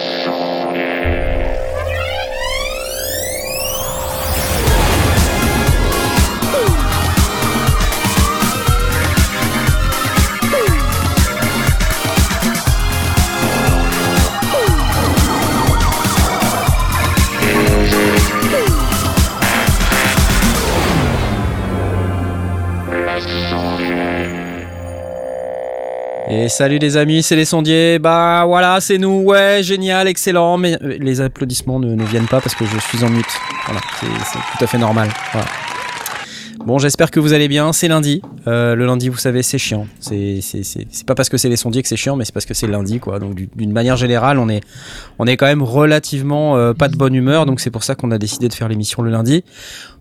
Et salut les amis, c'est les sondiers. Bah voilà, c'est nous. Ouais, génial, excellent. Mais euh, les applaudissements ne, ne viennent pas parce que je suis en mute. Voilà, c'est tout à fait normal. Bon, j'espère que vous allez bien. C'est lundi. Euh, le lundi, vous savez, c'est chiant. C'est pas parce que c'est les sondiers que c'est chiant, mais c'est parce que c'est lundi, quoi. Donc, du- d'une manière générale, on est, on est quand même relativement euh, pas de bonne humeur. Donc, c'est pour ça qu'on a décidé de faire l'émission le lundi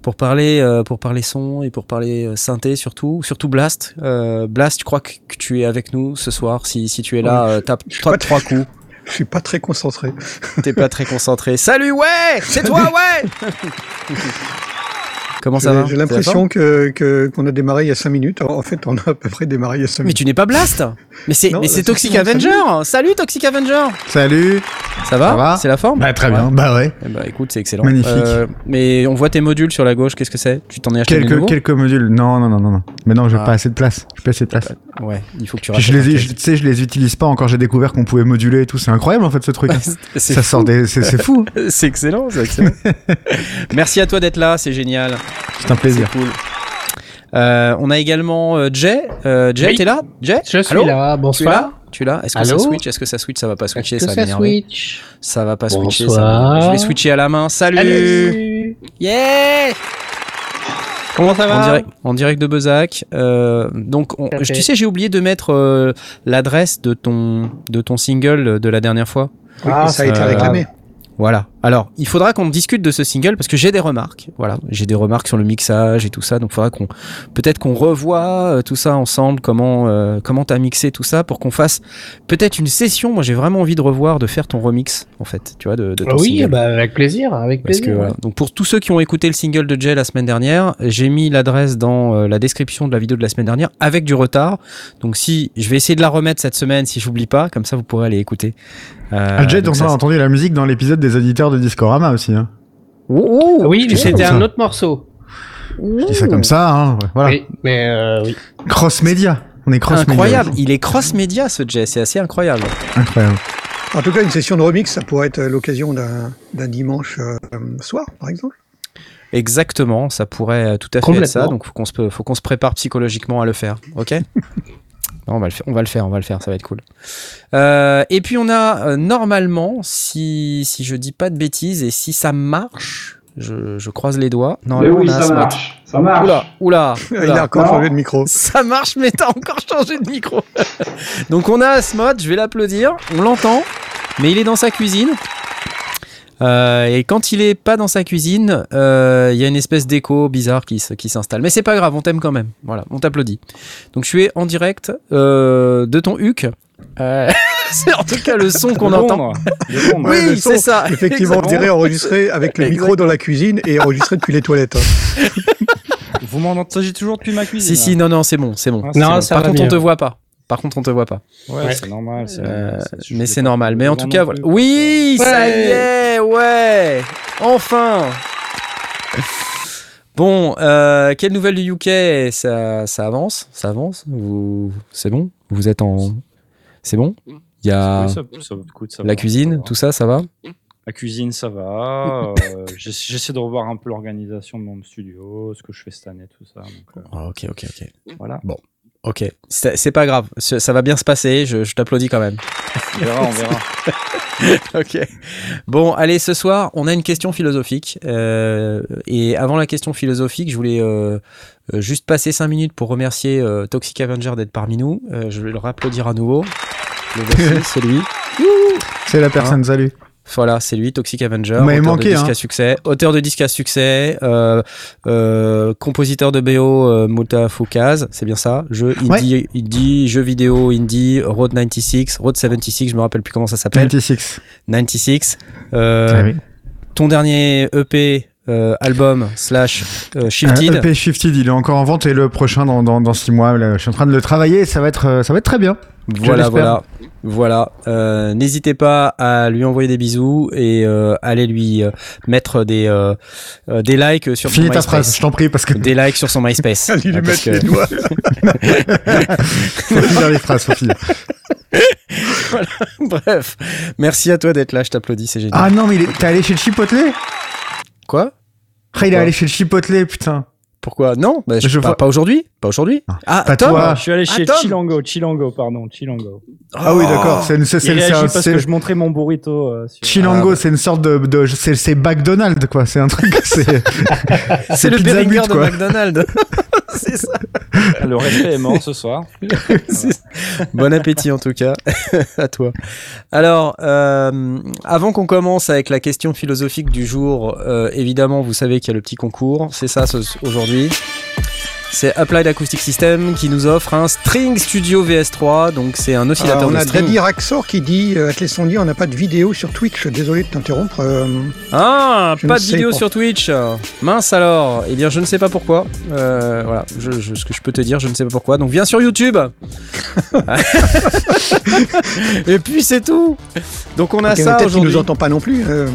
pour parler, euh, pour parler son et pour parler synthé surtout, surtout Blast. Blast, je crois que, que tu es avec nous ce soir. Si, si tu es là, tape trois, trois coups. Je suis pas très concentré. T'es pas très concentré. Salut, ouais, c'est toi, ouais. Comment ça J'ai- va J'ai l'impression que qu'on a démarré il y a 5 minutes. Alors, en fait, on a à peu près démarré il y a 5 Mais minutes. tu n'es pas Blast Mais c'est mais Toxic Avenger Salut Toxic Avenger Salut Ça va Ça va C'est la forme Bah très Ouais. bien, bah ouais. Bah écoute, c'est excellent. Magnifique. Euh, mais on voit tes modules sur la gauche, qu'est-ce que c'est? Tu t'en es acheté Quelques, quelques modules. Non, non, non, non. non. Mais non, j'ai Ah. pas assez de place. J'ai pas assez de place. Ouais, il faut que tu je les, tu sais, je les utilise pas encore. J'ai découvert qu'on pouvait moduler et tout. C'est incroyable en fait ce truc. Ça sort des, c'est c'est fou. C'est excellent, c'est excellent. Merci à toi d'être là, c'est génial. C'est un plaisir. Cool. Euh, on a également euh, Jay. Euh, Jay, Oui. t'es là? Jay? Je suis Allô? là, bonsoir. Tu es là? Est-ce que Allô? ça switch? Est-ce que ça switch? Ça va pas switcher, ça va ça m'énerver. switch? Ça va pas switcher, ça Bonsoir. va. Je vais switcher à la main. Salut, Salut Yeah Comment ça va? en direct, en direct de Bezac. Euh, donc, on- tu sais, j'ai oublié de mettre euh, l'adresse de ton, de ton single de la dernière fois. Ah, ça a été euh, réclamé. Voilà. Alors, il faudra qu'on discute de ce single parce que j'ai des remarques. Voilà, j'ai des remarques sur le mixage et tout ça. Donc, il faudra qu'on, peut-être qu'on revoie euh, tout ça ensemble. Comment, euh, comment t'as mixé tout ça pour qu'on fasse peut-être une session. Moi, j'ai vraiment envie de revoir, de faire ton remix en fait. Tu vois, de, de ton Ah Oui, single. bah, avec plaisir, avec Parce plaisir. que, voilà. Donc pour tous ceux qui ont écouté le single de Jay la semaine dernière, j'ai mis l'adresse dans euh, la description de la vidéo de la semaine dernière avec du retard. Donc si je vais essayer de la remettre cette semaine si j'oublie pas, comme ça vous pourrez aller écouter. Euh, Ah, donc on a entendu la musique dans l'épisode des auditeurs de Discorama aussi. Hein. Oh, Oui, c'était un ça. autre morceau. Je dis ça comme ça. Hein. Voilà. Oui, mais euh, oui. Cross média. On est cross média. incroyable. Il est cross média ce Jay, c'est assez incroyable. Incroyable. En tout cas, une session de remix, ça pourrait être l'occasion d'un d'un dimanche euh, soir, par exemple. Exactement, ça pourrait euh, tout à fait être ça. Donc faut qu'on se faut qu'on se prépare psychologiquement à le faire. Ok? Non, on va le faire, on va le faire, on va le faire, ça va être cool. Euh, et puis on a euh, normalement, si si je dis pas de bêtises et si ça marche, je, je croise les doigts. Mais Normalement, oui, on a un ça smart. marche. Ça marche. Oula, oula, Il a encore Non. changé de micro. Ça marche, mais t'as encore changé de micro. Donc on a Asmod, je vais l'applaudir, on l'entend, mais il est dans sa cuisine. Euh, et quand il est pas dans sa cuisine, euh, il y a une espèce d'écho bizarre qui, s'installe. Mais c'est pas grave, on t'aime quand même. Voilà, on t'applaudit. Donc je suis en direct euh, de ton HUC. Euh, c'est en tout cas le son qu'on entend. Oui, c'est ça. Effectivement, on dirait enregistré avec le micro dans la cuisine et enregistré depuis les toilettes. hein. Vous m'en entendez toujours depuis ma cuisine Si, si, non, non, c'est bon, c'est bon. Ah, c'est Non, bon. Par contre, on mieux. te voit pas. Par contre, on te voit pas. Ouais, Ouais. c'est normal. Euh, mais c'est normal. Mais en tout cas, voilà. Oui, ça y est, ouais, enfin. Bon, euh, quelle nouvelle du UK ça, ça avance, ça avance? Vous, c'est bon? Vous êtes en, c'est bon? Il y a Oui, ça- ça- écoute, ça la va, cuisine, tout ça, ça va? La cuisine, ça va. euh, j'essa- J'essaie de revoir un peu l'organisation de mon studio, ce que je fais cette année, tout ça. donc, euh, Ah, ok, ok, ok. voilà. Ok, c'est pas grave. Ça va bien se passer. Je, je t'applaudis quand même. On verra, on verra. ok. Bon, allez, ce soir, on a une question philosophique. Euh, et avant la question philosophique, je voulais euh, euh, juste passer 5 minutes pour remercier euh, Toxic Avenger d'être parmi nous. Euh, je vais le rapplaudir à nouveau. Le voici, c'est lui. C'est la personne, salut. Voilà, c'est lui, Toxic Avenger. M'avez auteur manqué, de disque hein. à succès, auteur de disque à succès, euh, euh, compositeur de BO euh, Fukaz, c'est bien ça. Jeu indie, indie, jeu vidéo indie, Road 96, Road 76, je me rappelle plus comment ça s'appelle. 96. 96. Euh, Ah oui. ton dernier EP, euh, album, slash Shifted. EP Shifted, il est encore en vente et le prochain dans, dans, dans six mois. là, je suis en train de le travailler et ça va être, ça va être très bien. Voilà, voilà. Voilà. Euh, N'hésitez pas à lui envoyer des bisous et euh, allez lui euh, mettre des, euh, euh, des likes sur Finis son ta MySpace. phrase, je t'en prie, parce que Des likes sur son MySpace. Allez lui Ah, mettre que- les doigts. faut finir les phrases, faut finir. Bref, merci à toi d'être là, je t'applaudis, c'est génial. Ah non, mais t'es allé chez le Chipotle? Quoi? Ah, il est allé chez le Chipotle, putain. Pourquoi? Non, bah, je, Je pas, vois- pas aujourd'hui. Pas aujourd'hui. Ah, pas Tom toi. Je suis allé chez Ah, Chilango, Chilango, pardon, Chilango. Ah oui, d'accord. C'est une, c'est, Il c'est, réagit c'est- parce c'est- que je montrais mon burrito. euh, sur- Chilango, c'est une sorte de, de c'est, c'est McDonald's, quoi. C'est un truc, c'est, C'est le Hut, de. McDonald's. c'est ça. Le respect est mort ce soir. C'est- Bon appétit en tout cas à toi. Alors, euh, avant qu'on commence avec la question philosophique du jour, euh, évidemment, vous savez qu'il y a le petit concours. C'est ça aujourd'hui. C'est Applied Acoustic System qui nous offre un String Studio VS3. Donc, c'est un Ah, oscillateur on de a string. Daddy Raxor qui dit euh, on n'a pas de vidéo sur Twitch. Désolé de t'interrompre. euh, Ah, pas de vidéo sur Twitch. Mince alors. Eh bien, je ne sais pas pourquoi. Euh, voilà, je, je- ce que je peux te dire, je ne sais pas pourquoi. Donc, viens sur YouTube. Et puis c'est tout. Donc on a ok, mais ça aujourd'hui. nous entend pas non plus. euh,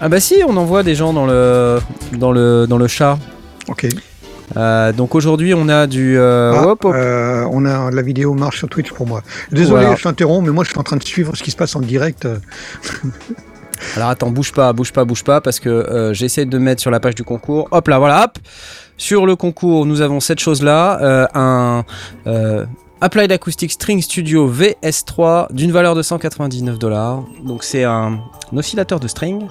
Ah bah si, on envoie des gens dans le dans le dans le chat. ok. Euh, donc aujourd'hui, on a du euh, Ah, hop, hop. euh, on a la vidéo marche sur Twitch pour moi. Désolé, Voilà. je t'interromps, mais moi je suis en train de suivre ce qui se passe en direct. Alors attends, bouge pas, bouge pas, bouge pas, parce que j'essaie de mettre sur la page du concours. Hop là, voilà, hop. Sur le concours, nous avons cette chose-là, un Applied Acoustic String Studio VS3 d'une valeur de 199 dollars. Donc c'est un, un oscillateur de string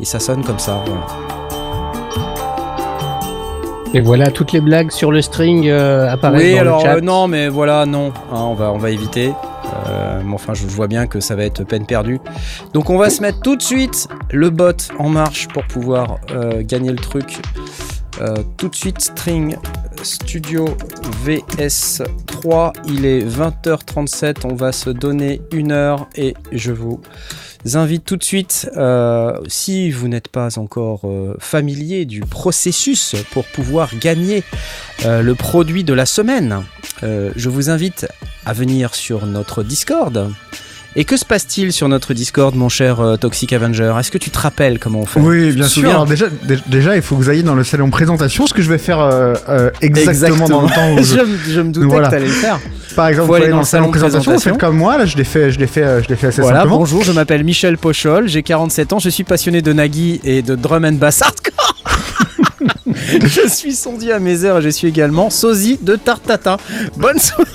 et ça sonne comme ça. Voilà. Et voilà, toutes les blagues sur le string euh, apparaissent Oui, dans alors le chat. euh, non, mais voilà, non, Hein, on va on va éviter. Euh, mais enfin, je vois bien que ça va être peine perdue. Donc on va se mettre tout de suite le bot en marche pour pouvoir gagner le truc. Euh, tout de suite, String Studio VS3. Il est 20h37. On va se donner une heure et je vous invite tout de suite, euh, si vous n'êtes pas encore euh, familier du processus pour pouvoir gagner le produit de la semaine, je vous invite à venir sur notre Discord. Et que se passe-t-il sur notre Discord, mon cher euh, Toxic Avenger? Est-ce que tu te rappelles comment on fait? Oui, bien sûr. Alors déjà, dé- déjà, il faut que vous ayez dans le salon présentation, ce que je vais faire euh, euh, exactement, dans le temps où je... je, me- je me doutais Voilà. que tu allais le faire. Par exemple, vous allez dans le salon présentation, vous présentation. faites comme moi, là, je l'ai fait, je l'ai fait, je l'ai fait assez Voilà, simplement. bonjour, je m'appelle Michel Pochol, j'ai 47 ans, je suis passionné de Nagui et de drum and bass hardcore. je suis sondier à mes heures et je suis également sosie de Tartata. Bonne soirée.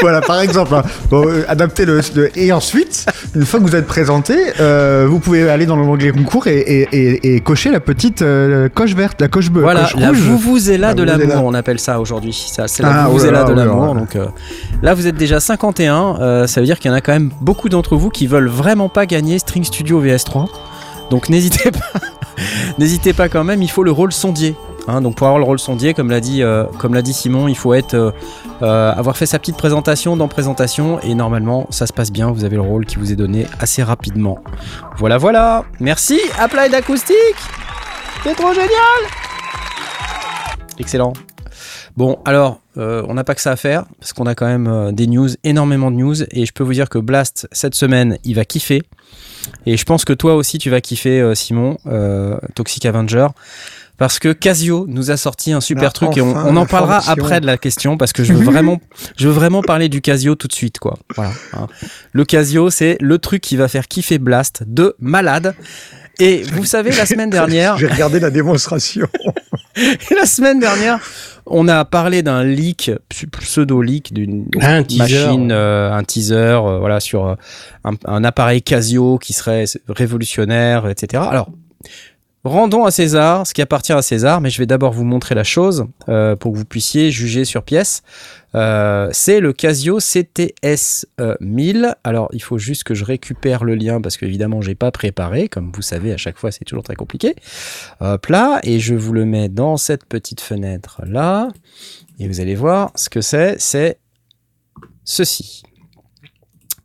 Voilà, par exemple, hein. bon, euh, adaptez le, le- Et ensuite, une fois que vous êtes présenté, euh, vous pouvez aller dans l'onglet concours et, et, et, et cocher la petite euh, coche verte, la coche bleue. Voilà, coche la rouge. vous vous est là La de l'amour, on appelle ça aujourd'hui. Ça, c'est la Ah, oh là là de là, oh là l'amour. là. Donc euh, là, vous êtes déjà 51. euh, ça veut dire qu'il y en a quand même beaucoup d'entre vous qui veulent vraiment pas gagner String Studio VS3. Donc n'hésitez pas, n'hésitez pas quand même. Il faut le rôle sondier. Hein, donc pour avoir le rôle sondier, comme l'a dit, euh, Simon, il faut être, euh, euh, avoir fait sa petite présentation dans présentation et normalement ça se passe bien. Vous avez le rôle qui vous est donné assez rapidement. Voilà, voilà. Merci. Applied Acoustic. C'est trop génial. Excellent. Bon, alors, on n'a pas que ça à faire, parce qu'on a quand même des news, énormément de news, et je peux vous dire que Blast, cette semaine, il va kiffer. Et je pense que toi aussi, tu vas kiffer, Simon, Toxic Avenger, parce que Casio nous a sorti un super Ah, truc, et on, en parlera après de la question, parce que je veux vraiment, je veux vraiment parler du Casio tout de suite, quoi. Voilà. hein. Le Casio, c'est le truc qui va faire kiffer Blast de malade. Et vous savez, la semaine dernière, J'ai regardé la démonstration. la semaine dernière, on a parlé d'un leak, ps- pseudo-leak d'une machine, euh, un teaser, euh, voilà, sur euh, un, un appareil Casio qui serait révolutionnaire, etc. Alors, rendons à César ce qui appartient à César, mais je vais d'abord vous montrer la chose euh, pour que vous puissiez juger sur pièce. Euh, c'est le Casio CTS euh, 1000. Alors, il faut juste que je récupère le lien parce qu'évidemment, j'ai pas préparé. Comme vous savez, à chaque fois, c'est toujours très compliqué. Hop là, et je vous le mets dans cette petite fenêtre là. Et vous allez voir ce que c'est. C'est ceci.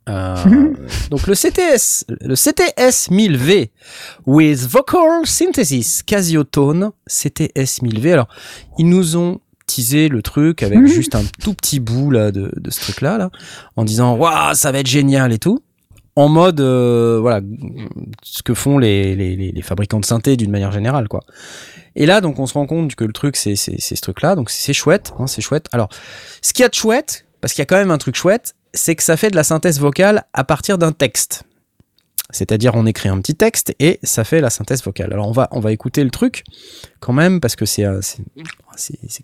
Euh, donc le CTS, le CTS 1000V with vocal synthesis Casio Tone CTS 1000V. Alors ils nous ont teasé le truc avec juste un tout petit bout là de, de ce truc là là, en disant waouh ça va être génial et tout, en mode euh, voilà ce que font les, les, les, les fabricants de synthé d'une manière générale quoi. Et là donc on se rend compte que le truc c'est c'est c'est ce truc là donc c'est chouette hein, c'est chouette. Alors ce qu'il y a de chouette parce qu'il y a quand même un truc chouette c'est que ça fait de la synthèse vocale à partir d'un texte. C'est-à-dire on écrit un petit texte et ça fait la synthèse vocale. Alors on va on va écouter le truc quand même parce que c'est euh,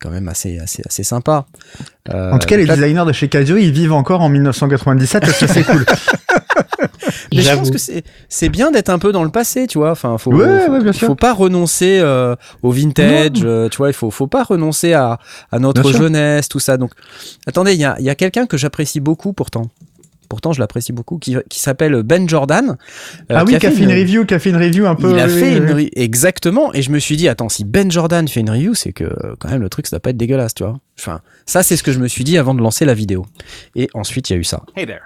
quand même assez assez assez sympa. Euh, En tout cas, les là- designers de chez Casio, ils vivent encore en 1997 parce que c'est cool. mais je pense que c'est c'est bien d'être un peu dans le passé, tu vois. Enfin, faut Ouais, faut, ouais, bien sûr. faut pas renoncer euh, au vintage, euh, tu vois. Il faut faut pas renoncer à à notre Bien sûr. jeunesse, tout ça. Donc attendez, il y a il y a quelqu'un que j'apprécie beaucoup pourtant. Pourtant, je l'apprécie beaucoup, qui, qui s'appelle Ben Jordan. euh, ah oui, a qui a fait une review, qui a fait une review un peu. Il a oui, fait oui, une oui. exactement et je me suis dit attends si Ben Jordan fait une review c'est que quand même le truc ça doit pas être dégueulasse tu vois enfin ça c'est ce que je me suis dit avant de lancer la vidéo et ensuite il y a eu ça Hey there.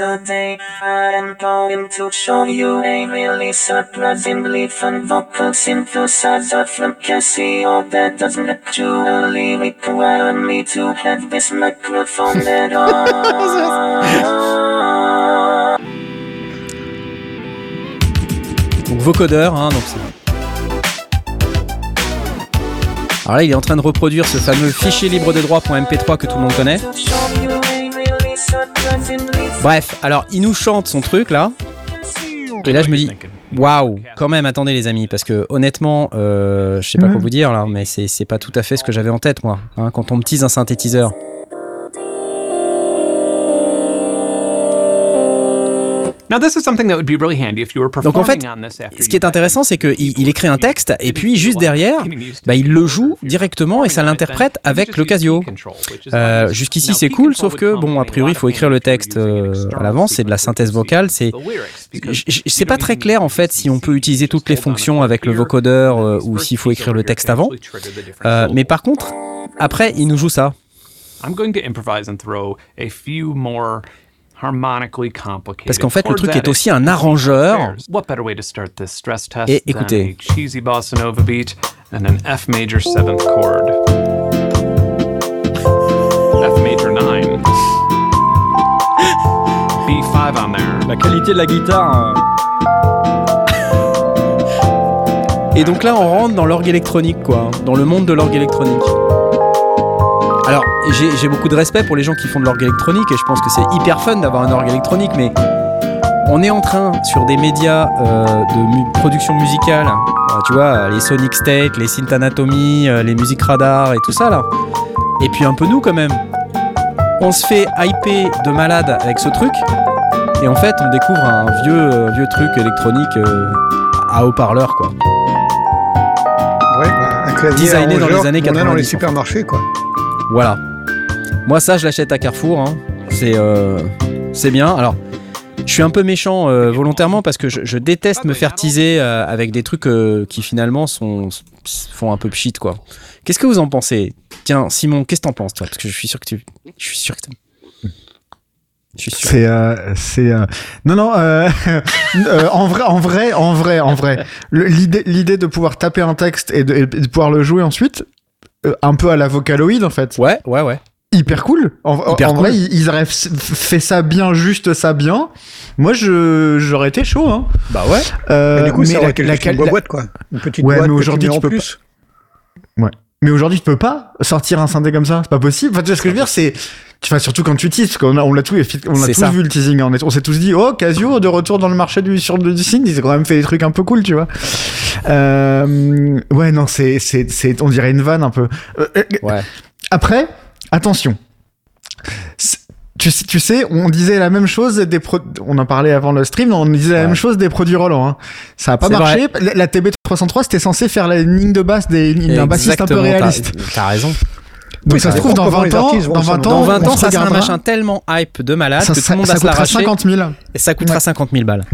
Today I'm going to show you a really surprisingly fun vocal synthesizer from Casio that doesn't actually require me to have this microphone at all. donc vocodeur hein, donc c'est alors là il est en train de reproduire ce fameux fichier libre de droit.mp3 que tout le monde connaît Bref alors il nous chante son truc là et là je me dis Waouh, quand même, attendez les amis, parce que honnêtement, euh, je sais pas Mhm. quoi vous dire là, mais c'est c'est pas tout à fait ce que j'avais en tête moi. hein, quand on me tease un synthétiseur, Donc en fait, ce qui est you- intéressant, c'est qu'il il écrit un texte et puis juste derrière, bah, il le joue directement et ça l'interprète avec le Casio. Euh, Jusqu'ici c'est cool, sauf que bon, a priori, il faut écrire le texte euh, à l'avance, c'est de la synthèse vocale, c'est c'est pas très clair en fait si on peut utiliser toutes les fonctions avec le vocodeur euh, ou s'il faut écrire le texte avant. Euh, mais par contre, après, il nous joue ça. Parce qu'en fait, le truc est aussi un arrangeur. What better way to start this stress test Et écoutez. a cheesy bossa nova beat and an F major seventh chord? F major nine. B5 on there. La qualité de la guitare. euh, Et donc là, on rentre dans l'orgue électronique, quoi, dans le monde de l'orgue électronique. Alors, j'ai beaucoup de respect pour les gens qui font de l'orgue électronique et je pense que c'est hyper fun d'avoir un orgue électronique, mais on est en train, sur des médias euh, de mu- production musicale, euh, tu vois, les Sonic State, les Synth Anatomy, euh, les musiques radar et tout ça là, et puis un peu nous quand même. On se fait hyper de malade avec ce truc, et en fait, on découvre un vieux, vieux truc électronique à haut-parleur, quoi. Ouais, bah, un clavier Designé dans les années qu'on a dans 90, les supermarchés, quoi. Voilà. Moi, ça, je l'achète à Carrefour. hein. C'est euh, c'est bien. Alors, je suis un peu méchant euh, volontairement parce que je, déteste me faire teaser euh, avec des trucs qui finalement font un peu pchit, quoi. Qu'est-ce que vous en pensez? Tiens, Simon, qu'est-ce que t'en penses, toi? Parce que je suis sûr que tu. Je suis sûr que. C'est, euh, c'est, non, non. en vrai, en vrai, en vrai, en vrai. L'idée, l'idée de pouvoir taper un texte et de, pouvoir le jouer ensuite, un peu à la Vocaloid en fait. Ouais, ouais, ouais. Hyper cool. En, Hyper en cool. vrai, ils, ils auraient fait ça bien, juste ça bien. Moi, je, j'aurais été chaud. Hein. Bah ouais. Euh, Mais du coup, ça la- aurait été la la- boîte, quoi. Une petite Ouais, boîte mais aujourd'hui, tu en peux plus. Mais aujourd'hui, tu peux pas sortir un synthé comme ça. C'est pas possible. Enfin, tu vois ce que je veux dire, c'est. Enfin, surtout quand tu teases, parce qu'on a, on l'a tout, on a tous ça. vu le teasing. On, est- on s'est tous dit, oh, Casio, de retour dans le marché du, sur le synth, ils ont quand même fait des trucs un peu cool, tu vois. Euh, ouais, non, c'est, c'est, c'est, on dirait une vanne un peu. Euh, euh, Ouais. Après, attention. Tu sais, tu sais, on disait la même chose des pro- on en parlait avant le stream, on disait la Ouais. même chose des produits Roland. Hein. Ça a pas marché. La, la TB303, c'était censé faire la ligne de basse des- d'un bassiste un peu réaliste. T'as raison. Donc Oui, ça se trouve dans dépend comment 20 les ans, dans s'en 20 ans, Dans 20 on ans, se ça sera un machin tellement hype de malade ça, que tout ça- le monde ça va se coûtera l'arracher 50 000. et ça coûtera Ouais. 50 000 balles.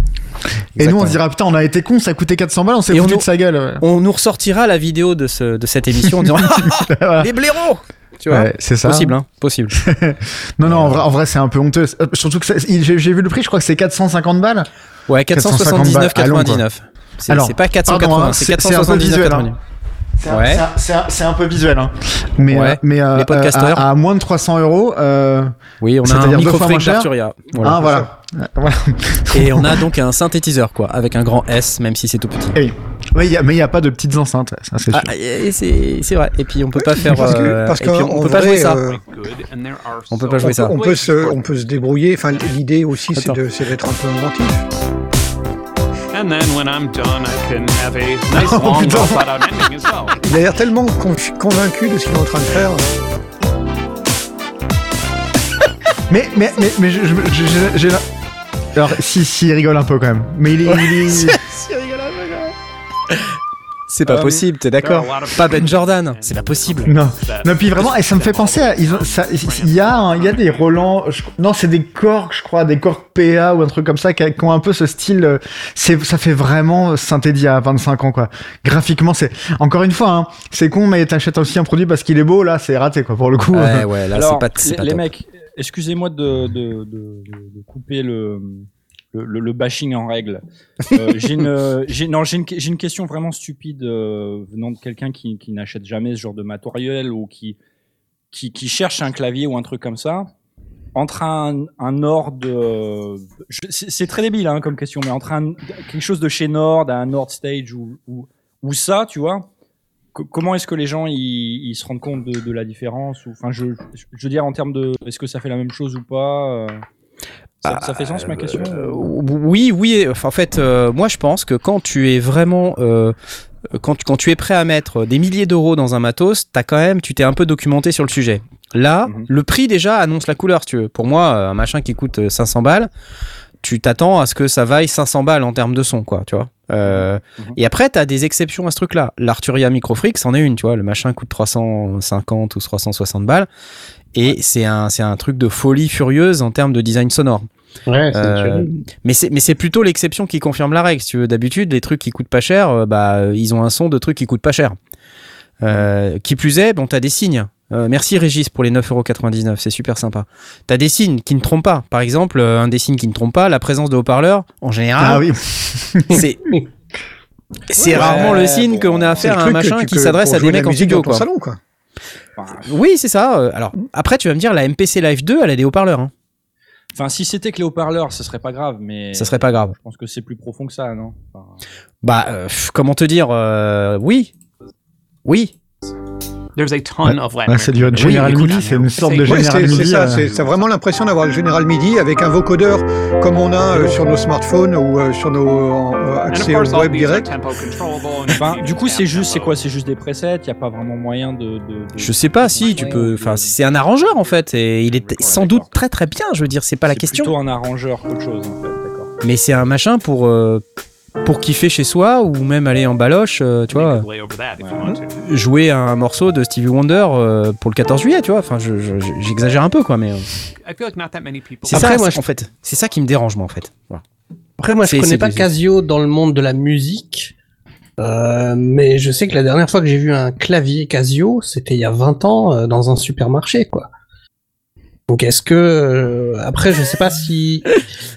Et nous, on dira, putain, on a été con, ça a coûté 400 balles, on s'est on foutu nous- de sa gueule. ouais. On nous ressortira la vidéo de, ce, de cette émission en disant les blaireaux Tu vois Ouais, c'est ça. Possible, hein Possible. Non, non, en vrai, en vrai c'est un peu honteux. Euh, Surtout que j'ai j'ai vu le prix, je crois que c'est 450 balles. Ouais, 450 balles, allons, 479,99. C'est Alors, c'est pas pardon, 480, hein, c'est c'est- c'est un peu 479,99. visuel, hein. C'est un- Ouais. c'est un- c'est un, peu visuel, hein. Mais, Ouais. euh, mais euh, à, à moins de 300 euros. Euh, Oui, on a un micro. Voilà. ah, voilà. Voilà. Et on a donc un synthétiseur, quoi, avec un grand S, même si c'est tout petit. Eh oui. Ouais, y a- mais il n'y a pas de petites enceintes, ça c'est sûr. Ah, c'est vrai. Et puis on peut pas faire. Parce que- euh, parce et puis qu'en- on en peut pas vrai, jouer ça. euh, On peut pas jouer on, ça. on peut se, on peut se débrouiller. Enfin, l'idée aussi, c'est Attends. de- c'est d'être un peu inventif. And then when I'm done, I can have a nice Oh, long, putain. well thought out ending as well. Il a l'air tellement convaincu de ce qu'il est en train de faire. Mais, mais, mais, mais j'ai- Alors, si, si, il rigole un peu quand même. Mais il est. il est- C'est pas Ah, possible, t'es d'accord Pas Ben Jordan, c'est pas possible. Non. Non, puis vraiment, et ça me fait penser à. ils ont- ça- Il y, a un- il y a des Roland. je- non, c'est des Korg, je crois, des Korg PA ou un truc comme ça qui, qui ont un peu ce style. euh, C'est, ça fait vraiment synthé d'il y a 25 ans, quoi. Graphiquement, c'est. Encore une fois, hein, c'est con, mais t'achètes aussi un produit parce qu'il est beau, là, c'est raté, quoi, pour le coup. Ouais, ouais, là c'est Alors, pas, les, pas les top. mecs, excusez-moi de, de, de, de- de couper le, le, le- le bashing en règle. Euh, j'ai une, j'ai, non, j'ai une, j'ai une question vraiment stupide euh, venant de quelqu'un qui, qui n'achète jamais ce genre de matériel ou qui, qui, qui cherche un clavier ou un truc comme ça. Entre un, un Nord, euh, je- c'est, c'est très débile hein, comme question, mais entre un, quelque chose de chez Nord, un Nord Stage ou, ou, ou ça, tu vois, Co- comment est-ce que les gens ils, ils se rendent compte de, de la différence ou enfin je, je veux dire en termes de est-ce que ça fait la même chose ou pas euh, ça, ça fait sens ma question Euh, oui, oui. Enfin, en fait, euh, moi, je pense que quand tu es vraiment, euh, quand, tu- quand tu es prêt à mettre des milliers d'euros dans un matos, t'as quand même, tu t'es un peu documenté sur le sujet. Là, Mhm. le prix déjà annonce la couleur, si tu veux. Pour moi, euh, un machin qui coûte euh, 500 balles, tu t'attends à ce que ça vaille 500 balles en termes de son, quoi, tu vois. Euh, Mhm. Et après, t'as des exceptions à ce truc-là. L'Arturia Microfreak, c'en est une, tu vois. Le machin coûte 350 ou 360 balles. Et c'est un, c'est un truc de folie furieuse en termes de design sonore. Ouais, Euh, mais c'est mais c'est plutôt l'exception qui confirme la règle. Si tu veux, d'habitude, les trucs qui coûtent pas cher, euh, bah ils ont un son de trucs qui coûtent pas cher. Euh, qui plus est, bon, t'as des signes. Euh, merci Régis pour les 9,99€, c'est super sympa. T'as des signes qui ne trompent pas. Par exemple, un des signes qui ne trompe pas, la présence de haut-parleurs, en Ah général, oui. c'est c'est Ouais, rarement le signe bon, qu'on a affaire à un machin qui s'adresse à des mecs en studio. Quoi. salon, quoi. Oui, c'est ça. Alors après, tu vas me dire, la MPC Live 2, elle a des haut-parleurs. Hein. Enfin si c'était que les haut-parleurs ce serait pas grave mais Ça serait pas grave. je pense que c'est plus profond que ça non? Enfin, Bah, euh, comment te dire euh, Oui, oui. There's a ton of Latin Là, c'est du General écoute, MIDI, c'est une sorte de Ouais, General c'est c'est MIDI. ça, euh, c'est- t'as vraiment l'impression d'avoir le General MIDI avec un vocodeur comme on a euh, sur nos smartphones ou euh, sur nos euh, accès au web direct. you du coup c'est juste c'est quoi? C'est juste des presets? Il y a pas vraiment moyen de, de- de- Je sais pas si tu peux. Enfin, c'est un arrangeur en fait, et il est Ouais, sans doute très très bien. Je veux dire, c'est pas la c'est question. plutôt un arrangeur qu'autre chose en fait d'accord Mais c'est un machin pour euh, pour kiffer chez soi ou même aller en baloche, euh, tu vois, jouer un morceau de Stevie Wonder euh, pour le 14 juillet, tu vois. Enfin, je- je- je- j'exagère un peu quoi, mais euh, I feel like not that many people. c'est ça moi, en fait. C'est ça qui me dérange moi en fait. Voilà. Après, moi, je connais pas Casio dans le monde de la musique. Euh, mais je sais que la dernière fois que j'ai vu un clavier Casio, c'était il y a 20 ans euh, dans un supermarché, quoi. Donc est-ce que euh, après je sais pas si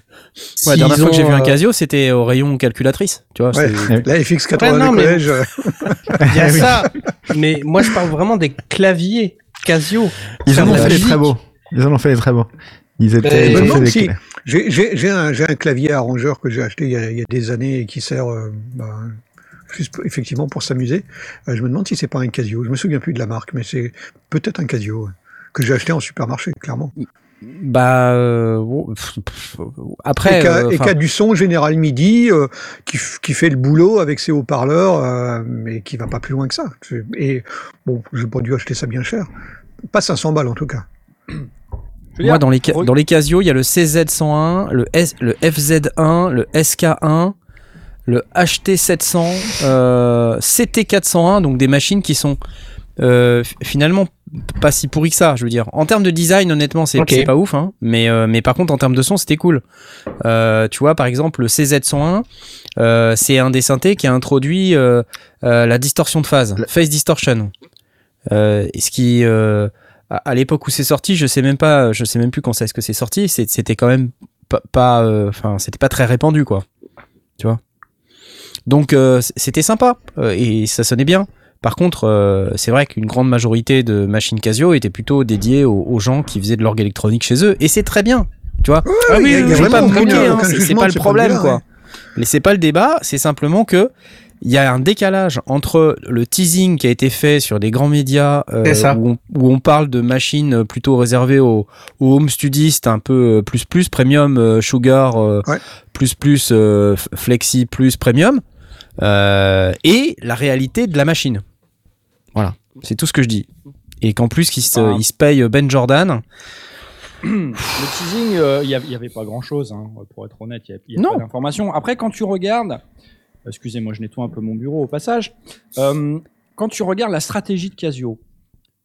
Ouais, la dernière fois que j'ai vu un euh, Casio, c'était au rayon calculatrice, tu vois. Ouais. c'est- La FX80 Ouais, non, mais- collège. il y a Ah ça. Mais moi je parle vraiment des claviers Casio. Ils en ont fait des très beaux. Ils en ont fait des très beaux. Ils étaient. Euh, ils je ont me fait demande des si- clés. J'ai j'ai- j'ai un, j'ai un clavier arrangeur que j'ai acheté il y, a, il y a des années et qui sert euh, bah, juste effectivement pour s'amuser. Euh, je me demande si c'est pas un Casio. Je me souviens plus de la marque, mais c'est peut-être un Casio que j'ai acheté en supermarché, clairement. Bah euh, après. et qui a, euh, du son General MIDI euh, qui, f- qui fait le boulot avec ses haut-parleurs, euh, mais qui va pas plus loin que ça. Et bon, j'ai pas dû acheter ça bien cher. Pas 500 balles en tout cas. Moi, dire, dans les, dans les Casio, il y a le CZ101, le, S, le FZ1, le SK1, le HT700, euh, CT401, donc des machines qui sont euh, finalement pas si pourries que ça, je veux dire. En termes de design, honnêtement, c'est pas ouf, hein, mais, euh, mais par contre, en termes de son, c'était cool. Euh, tu vois, par exemple, le CZ101, euh, c'est un des synthés qui a introduit la distorsion de phase, phase distortion. Ce qui, à, à l'époque où c'est sorti, je sais même pas, je sais même plus quand c'est ce que c'est sorti. C'était quand même pas, enfin, c'était pas très répandu, quoi. Tu vois? Donc c'était sympa et ça sonnait bien. Par contre, euh, c'est vrai qu'une grande majorité de machines Casio étaient plutôt dédiées aux, aux gens qui faisaient de l'orgue électronique chez eux, et c'est très bien, tu vois. Ah oui, je vais pas me hein, c'est- pas le problème, vue-là, quoi. Mais c'est pas le débat, c'est simplement que il y a un décalage entre le teasing qui a été fait sur des grands médias euh, où, on, où on parle de machines plutôt réservées aux, aux home studistes un peu euh, plus plus premium euh, sugar euh, Ouais. plus plus flexi plus premium et la réalité de la machine. C'est tout ce que je dis. Et qu'en plus qu'il se, Ah. il se paye Ben Jordan. le teasing, euh, il n'y avait pas grand chose, pour être honnête, il n'y a, Non. pas d'informations. Après, quand tu regardes, excusez-moi, je nettoie un peu mon bureau au passage, euh, quand tu regardes la stratégie de Casio,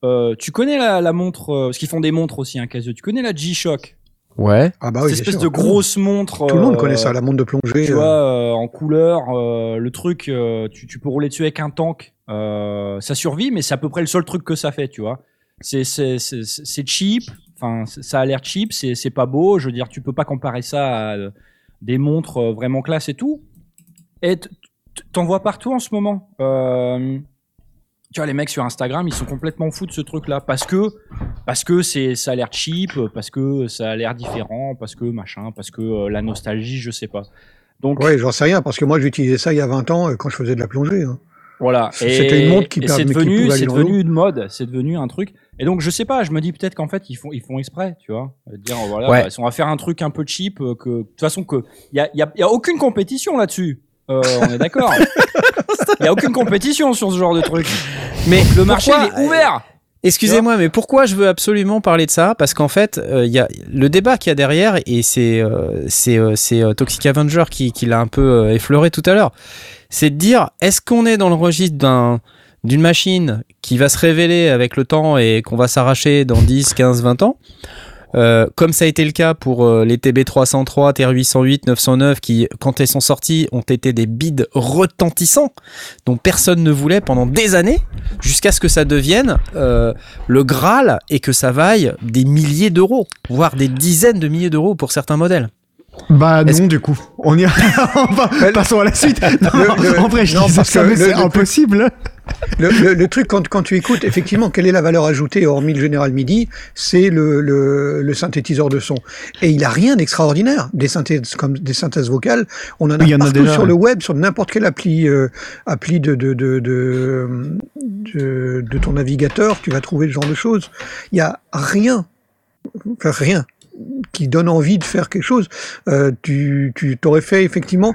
euh, tu connais la, la montre, euh, parce qu'ils font des montres aussi, hein, Casio, tu connais la G-Shock? Ouais. Ah bah oui, Cette espèce sûr. de grosse montre. Tout le monde euh, connaît ça, la montre de plongée. tu euh, vois, euh, en couleur, euh, le truc, euh, tu, tu peux rouler dessus avec un tank. Euh, ça survit, mais c'est à peu près le seul truc que ça fait, tu vois. C'est cheap, enfin, ça a l'air cheap, c'est pas beau. Je veux dire, tu peux pas comparer ça à euh, des montres euh, vraiment classe et tout. Et t'en vois partout en ce moment. Tu vois, les mecs sur Instagram, ils sont complètement fous de ce truc-là parce que parce que c'est ça a l'air cheap, parce que ça a l'air différent, parce que machin, parce que la nostalgie, je sais pas. Donc Ouais, j'en sais rien, parce que moi j'utilisais ça il y a 20 ans quand je faisais de la plongée. hein. Voilà. C'était une montre qui c'est devenu, c'est devenu une mode, c'est devenu un truc. Et donc je sais pas, je me dis peut-être qu'en fait ils font ils font exprès, tu vois, dire voilà, Ouais. bah, on va faire un truc un peu cheap, euh, que de toute façon que il y a, y a- y a aucune compétition là-dessus. Euh, on est d'accord. Il y a aucune compétition sur ce genre de truc. Mais Le marché pourquoi- est ouvert. Excusez-moi, mais pourquoi je veux absolument parler de ça? Parce qu'en fait, euh, il y a le débat qu'il y a derrière, et c'est euh, c'est euh, Toxic Avenger qui, qui l'a un peu effleuré tout à l'heure. C'est de dire, est-ce qu'on est dans le registre d'un d'une machine qui va se révéler avec le temps et qu'on va s'arracher dans 10, 15, 20 ans? Euh, comme ça a été le cas pour euh, les TB303, TR808, 909, qui, quand elles sont sorties, ont été des bids retentissants, dont personne ne voulait pendant des années, jusqu'à ce que ça devienne euh, le Graal et que ça vaille des milliers d'euros, voire des dizaines de milliers d'euros pour certains modèles. Bah non, du coup. On y Enfin, Passons à la suite. Non, Le- en vrai, je non, parce ça, que c'est le- impossible. Le, le- le truc, quand, quand tu écoutes, effectivement, quelle est la valeur ajoutée, hormis le General MIDI, c'est le, le, synthétiseur de son. Et il a rien d'extraordinaire. Des synthèses, comme des synthèses vocales, on en a Oui, en a partout déjà, sur ouais. le web, sur n'importe quelle appli, euh, appli de, de, de, de, de, de ton navigateur, tu vas trouver ce genre de choses. Il y a rien, enfin, rien qui donne envie de faire quelque chose. Euh, tu tu t'aurais fait effectivement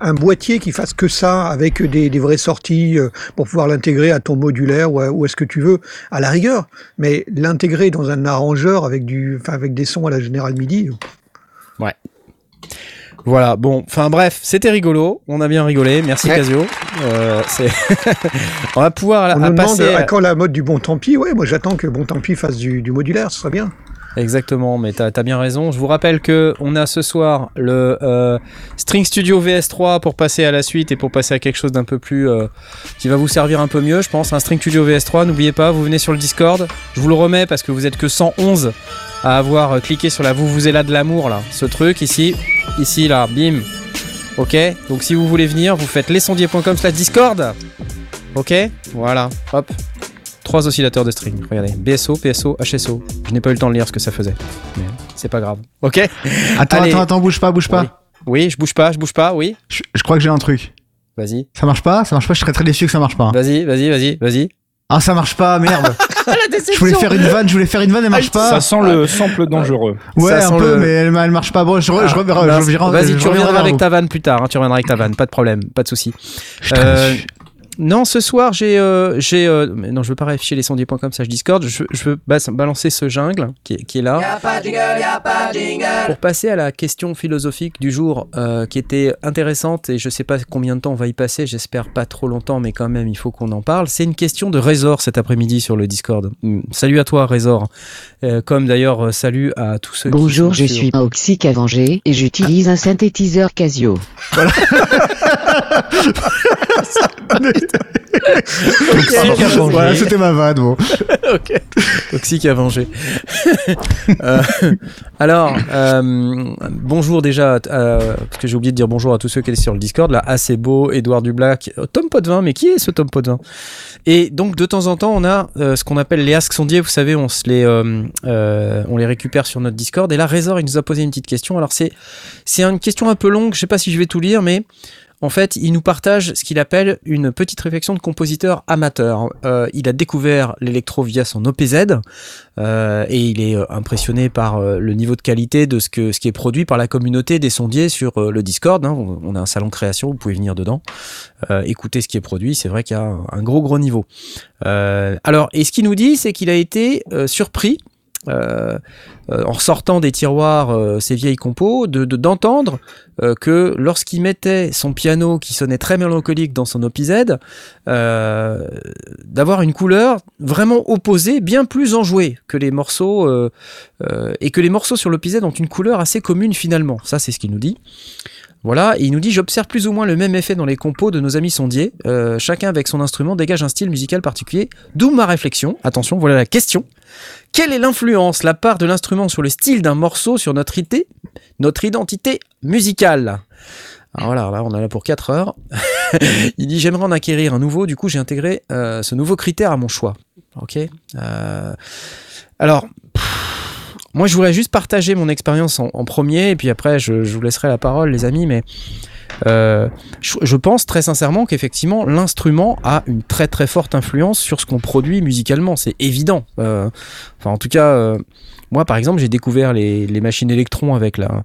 un boîtier qui fasse que ça avec des, des vraies sorties euh, pour pouvoir l'intégrer à ton modulaire ou, à- ou est-ce que tu veux à la rigueur. Mais l'intégrer dans un arrangeur avec du, enfin avec des sons à la General MIDI. Voilà, bon, enfin bref, c'était rigolo, on a bien rigolé, merci Ouais. Casio. Euh, c'est- on va pouvoir On à nous demande passer... à quand la mode du bon tant pis. Ouais, moi j'attends que bon tant pis fasse du, du modulaire, ce serait bien. Exactement, mais t'as as bien raison. Je vous rappelle que on a ce soir le euh, String Studio VS3 pour passer à la suite et pour passer à quelque chose d'un peu plus euh, qui va vous servir un peu mieux, je pense. Un String Studio VS3. N'oubliez pas, vous venez sur le Discord. Je vous le remets parce que vous êtes que 111 à avoir euh, cliqué sur la vous vous êtes là de l'amour là, ce truc ici, ici là, bim. Ok? Donc si vous voulez venir, vous faites lesondiers.com/slash Discord. Ok? Voilà. Hop. Trois oscillateurs de string. Regardez. BSO, PSO, HSO. Je n'ai pas eu le temps de lire ce que ça faisait. Mais c'est pas grave. Ok Attends, Allez. attends, attends, bouge pas, bouge pas. Oui. Oui, je bouge pas, je bouge pas, oui. Je, je crois que j'ai un truc. Vas-y, Ça marche pas? Ça marche pas? Je serais très déçu que ça marche pas. vas-y, vas-y, vas-y, vas-y. Ah, ça marche pas, merde. je voulais faire une vanne, je voulais faire une vanne, elle marche pas. Ça sent le sample dangereux. Ouais, ça un peu, le- mais elle, elle marche pas. Bon, je, re- je, Ah, je Vas-y, tu reviendras avec vous. ta vanne plus tard. hein, tu reviendras avec ta vanne, pas de problème, pas de souci. Je suis très Euh. Non, ce soir, j'ai. euh, j'ai euh, non, je veux pas réafficher les sondiers.com, ça je Discord. Je, je veux balancer ce jungle qui est, qui est là. Pour passer à la question philosophique du jour, euh, qui était intéressante, et je sais pas combien de temps on va y passer, j'espère pas trop longtemps, mais quand même, il faut qu'on en parle. C'est une question de Résor cet après-midi sur le Discord. Mm, Salut à toi, Résor. Euh, comme d'ailleurs, salut à tous ceux qui Bonjour, je sur- suis Oxy Avenger et j'utilise un synthétiseur Casio. Toxique à venger. Voilà, c'était ma vanne, bon. ok. Toxique à venger. Euh, alors, euh, bonjour déjà, à- à- parce que j'ai oublié de dire bonjour à tous ceux qui étaient sur le Discord. Là, assez beau, Edouard Dublac, euh, Tom Potvin, mais qui est ce Tom Potvin? Et donc, de temps en temps, on a euh, ce qu'on appelle les asks sondiers. Vous savez, on se les, euh, euh, on les récupère sur notre Discord. Et là, Razor, il nous a posé une petite question. Alors, c'est, c'est une question un peu longue. Je sais pas si je vais tout lire, mais en fait, il nous partage ce qu'il appelle une petite réflexion de compositeur amateur. Euh, il a découvert l'électro via son OPZ euh, et il est euh, impressionné par le niveau de qualité de ce, qui est produit par la communauté des sondiers sur le Discord. hein. On a un salon création, vous pouvez venir dedans, écouter ce qui est produit. C'est vrai qu'il y a un, gros gros niveau. Alors, et ce qu'il nous dit, c'est qu'il a été surpris. Euh, euh, en sortant des tiroirs euh, ces vieilles compos, de de- d'entendre euh, que lorsqu'il mettait son piano qui sonnait très mélancolique dans son OPZ, d'avoir une couleur vraiment opposée, bien plus enjouée que les morceaux, et que les morceaux sur l'OPZ ont une couleur assez commune finalement. Ça, c'est ce qu'il nous dit. Voilà, il nous dit J'observe plus ou moins le même effet dans les compos de nos amis sondiers. Chacun avec son instrument dégage un style musical particulier. D'où ma réflexion. Attention, voilà la question. Quelle est l'influence, la part de l'instrument sur le style d'un morceau sur notre idée, notre identité musicale? Alors voilà, là on est là pour 4 heures. il dit j'aimerais en acquérir un nouveau, du coup j'ai intégré euh, ce nouveau critère à mon choix. Ok. Euh, alors, moi je voudrais juste partager mon expérience en, premier, et puis après je vous laisserai la parole, les amis, mais euh, je, pense très sincèrement qu'effectivement l'instrument a une très très forte influence sur ce qu'on produit musicalement, c'est évident. Euh, enfin en tout cas, euh, moi par exemple j'ai découvert les, machines électrons avec la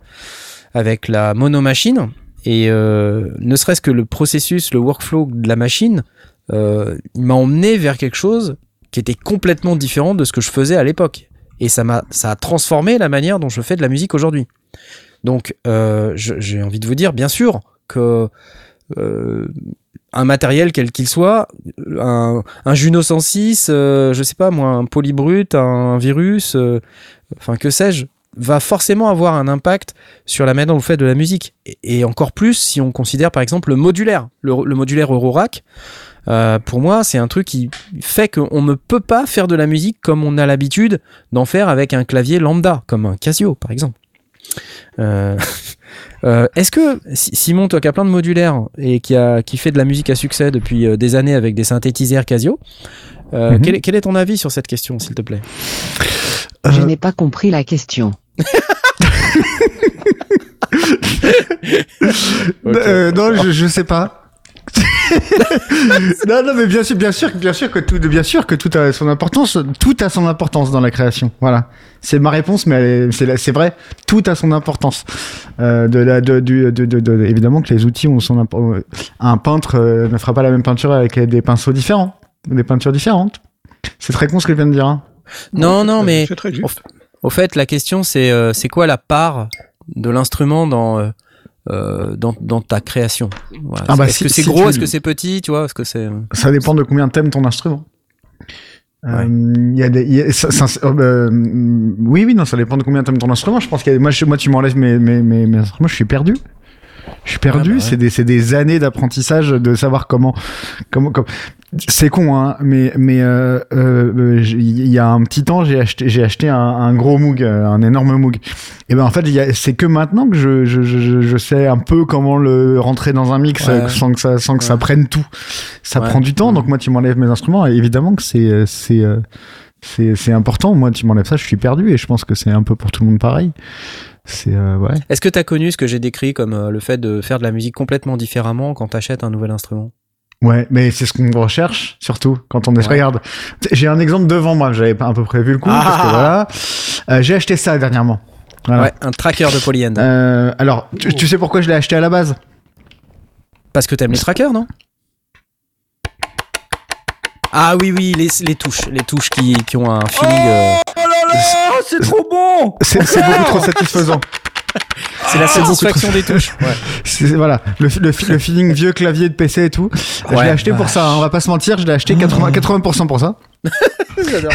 avec la monomachine et ne serait-ce que le processus, le workflow de la machine, il m'a emmené vers quelque chose qui était complètement différent de ce que je faisais à l'époque. Et ça m'a, ça a transformé la manière dont je fais de la musique aujourd'hui. Donc, j'ai envie de vous dire, bien sûr, euh, un matériel quel qu'il soit, un, un Juno 106, euh, je sais pas moi, un polybrut, un virus, euh, enfin que sais-je, va forcément avoir un impact sur la manière dont vous faites de la musique. Et, encore plus si on considère par exemple le modulaire, le, le modulaire Eurorack. Euh, pour moi, c'est un truc qui fait qu'on ne peut pas faire de la musique comme on a l'habitude d'en faire avec un clavier lambda, comme un Casio par exemple. Euh, euh, Est-ce que Si- Simon, toi qui as plein de modulaires et qui, a, qui fait de la musique à succès depuis euh, des années avec des synthétiseurs Casio, euh, Mhm. quel, est- quel est ton avis sur cette question, s'il te plaît? Je Euh, n'ai pas compris la question. Euh, non, je, je sais pas. non, non, mais bien sûr, bien sûr, bien sûr que tout, bien sûr que tout a son importance. Tout a son importance dans la création. Voilà, c'est ma réponse, mais c'est vrai. Tout a son importance. Euh, de la, de, du- de, de, de- évidemment que les outils ont son impo- Un peintre euh, ne fera pas la même peinture avec des pinceaux différents, des peintures différentes. C'est très con ce que je viens de dire. Hein. Non, non, c'est- mais C'est très juste. Au fait, la question c'est euh, c'est quoi la part de l'instrument dans euh, euh, dans, dans ta création? Voilà. Ah bah, Est-ce si- que c'est si gros tu- Est-ce que c'est petit Tu vois Est-ce que c'est Ça dépend de combien t'aimes ton instrument. Ça- oui, oui, non, ça dépend de combien t'aimes ton instrument. Je pense a, moi, moi, tu m'enlèves mes instruments, je suis perdu. Je suis perdu. Ah bah ouais. C'est des, années d'apprentissage de savoir comment, comment, comme, c'est con, hein, mais, mais, euh, euh, il y a un petit temps, j'ai acheté, j'ai acheté un, un gros Moog, euh, un énorme Moog. Et ben, en fait, c'est que maintenant que je, je, je, je sais un peu comment le rentrer dans un mix Ouais. sans que ça, sans que ça prenne tout. Ça prend du temps, donc moi, tu m'enlèves mes instruments. Et évidemment que c'est, c'est, c'est, c'est important. Moi, tu m'enlèves ça, je suis perdu. Et je pense que c'est un peu pour tout le monde pareil. C'est, euh, ouais. Est-ce que tu as connu ce que j'ai décrit comme euh, le fait de faire de la musique complètement différemment quand tu achètes un nouvel instrument? Ouais, mais c'est ce qu'on recherche, surtout quand on est. Ouais. Regarde, j'ai un exemple devant moi. J'avais pas un peu prévu le coup, parce que Ah. voilà. Euh, j'ai acheté ça dernièrement. Voilà. Ouais, un tracker de polyend. Alors, tu, tu sais pourquoi je l'ai acheté à la base? Parce que t'aimes les trackers, non? Ah oui, oui, les, les touches, les touches qui, qui ont un feeling. euh, Oh là là, c'est trop bon C'est c'est beaucoup trop satisfaisant. c'est la beaucoup satisfaction des touches. Ouais. C'est- Voilà, le, le, le feeling vieux clavier de PC et tout. je l'ai acheté pour ça, hein, on va pas se mentir, je l'ai acheté 80, 80% pour ça. J'adore.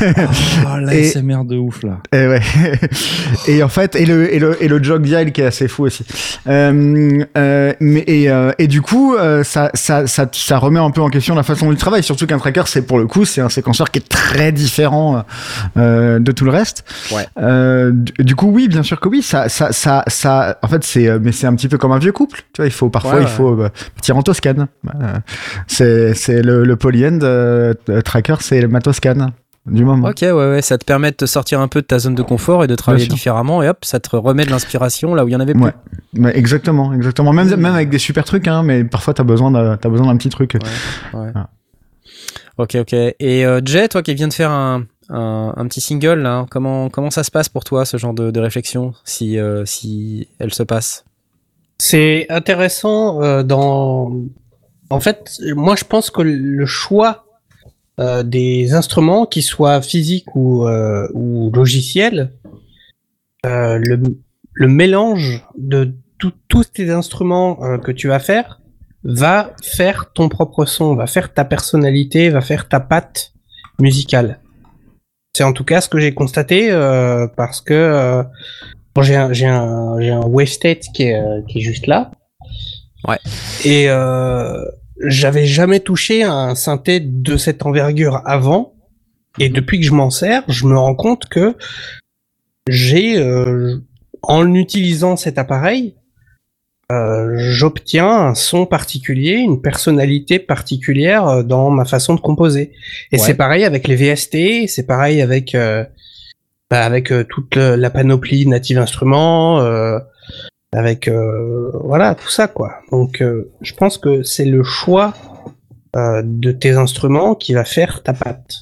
Oh, Et- l'ASMR de ouf là. Et ouais. et en fait, et le et le et le jog dial qui est assez fou aussi. Euh, euh, mais et, euh, et du coup, euh, ça ça ça ça remet un peu en question la façon dont il travaille. Surtout qu'un tracker, c'est pour le coup, c'est un séquenceur qui est très différent euh, de tout le reste. Ouais. Euh, du, du coup, oui, bien sûr que oui. Ça ça ça ça. En fait, c'est euh, mais c'est un petit peu comme un vieux couple. Tu vois, il faut parfois Ouais, il faut euh, partir en Toscane. Euh, c'est c'est le le polyend euh, tracker, c'est ma Toscane du moment. Ok, ouais, ouais, ça te permet de te sortir un peu de ta zone de confort et de travailler différemment, et hop, ça te remet de l'inspiration là où il y en avait plus. Ouais. Exactement, exactement. Même, même avec des super trucs, hein, mais parfois t'as besoin t'as besoin d'un petit truc. Ouais. Ah. Ok, ok. Et euh, Jay, toi qui viens de faire un, un, un petit single, là, comment, comment ça se passe pour toi, ce genre de, de réflexion, si, euh, si elle se passe? C'est intéressant euh, dans. En fait, moi je pense que le choix euh, des instruments, qu'ils soient physiques ou, euh, ou logiciels, euh, le, le mélange de tout- tous tes instruments euh, que tu vas faire va faire ton propre son, va faire ta personnalité, va faire ta patte musicale. C'est en tout cas ce que j'ai constaté euh, parce que euh, bon, j'ai un, j'ai un, j'ai un wave state qui est, euh, qui est juste là. Ouais. Et euh, j'avais jamais touché à un synthé de cette envergure avant. Et depuis que je m'en sers, je me rends compte que j'ai, euh, en utilisant cet appareil, euh, j'obtiens un son particulier, une personnalité particulière euh, dans ma façon de composer. Et Ouais. c'est pareil avec les VST, c'est pareil avec euh, bah, avec euh, toute la panoplie Native Instruments, euh, avec euh, voilà tout ça quoi. Donc euh, je pense que c'est le choix euh, de tes instruments qui va faire ta patte.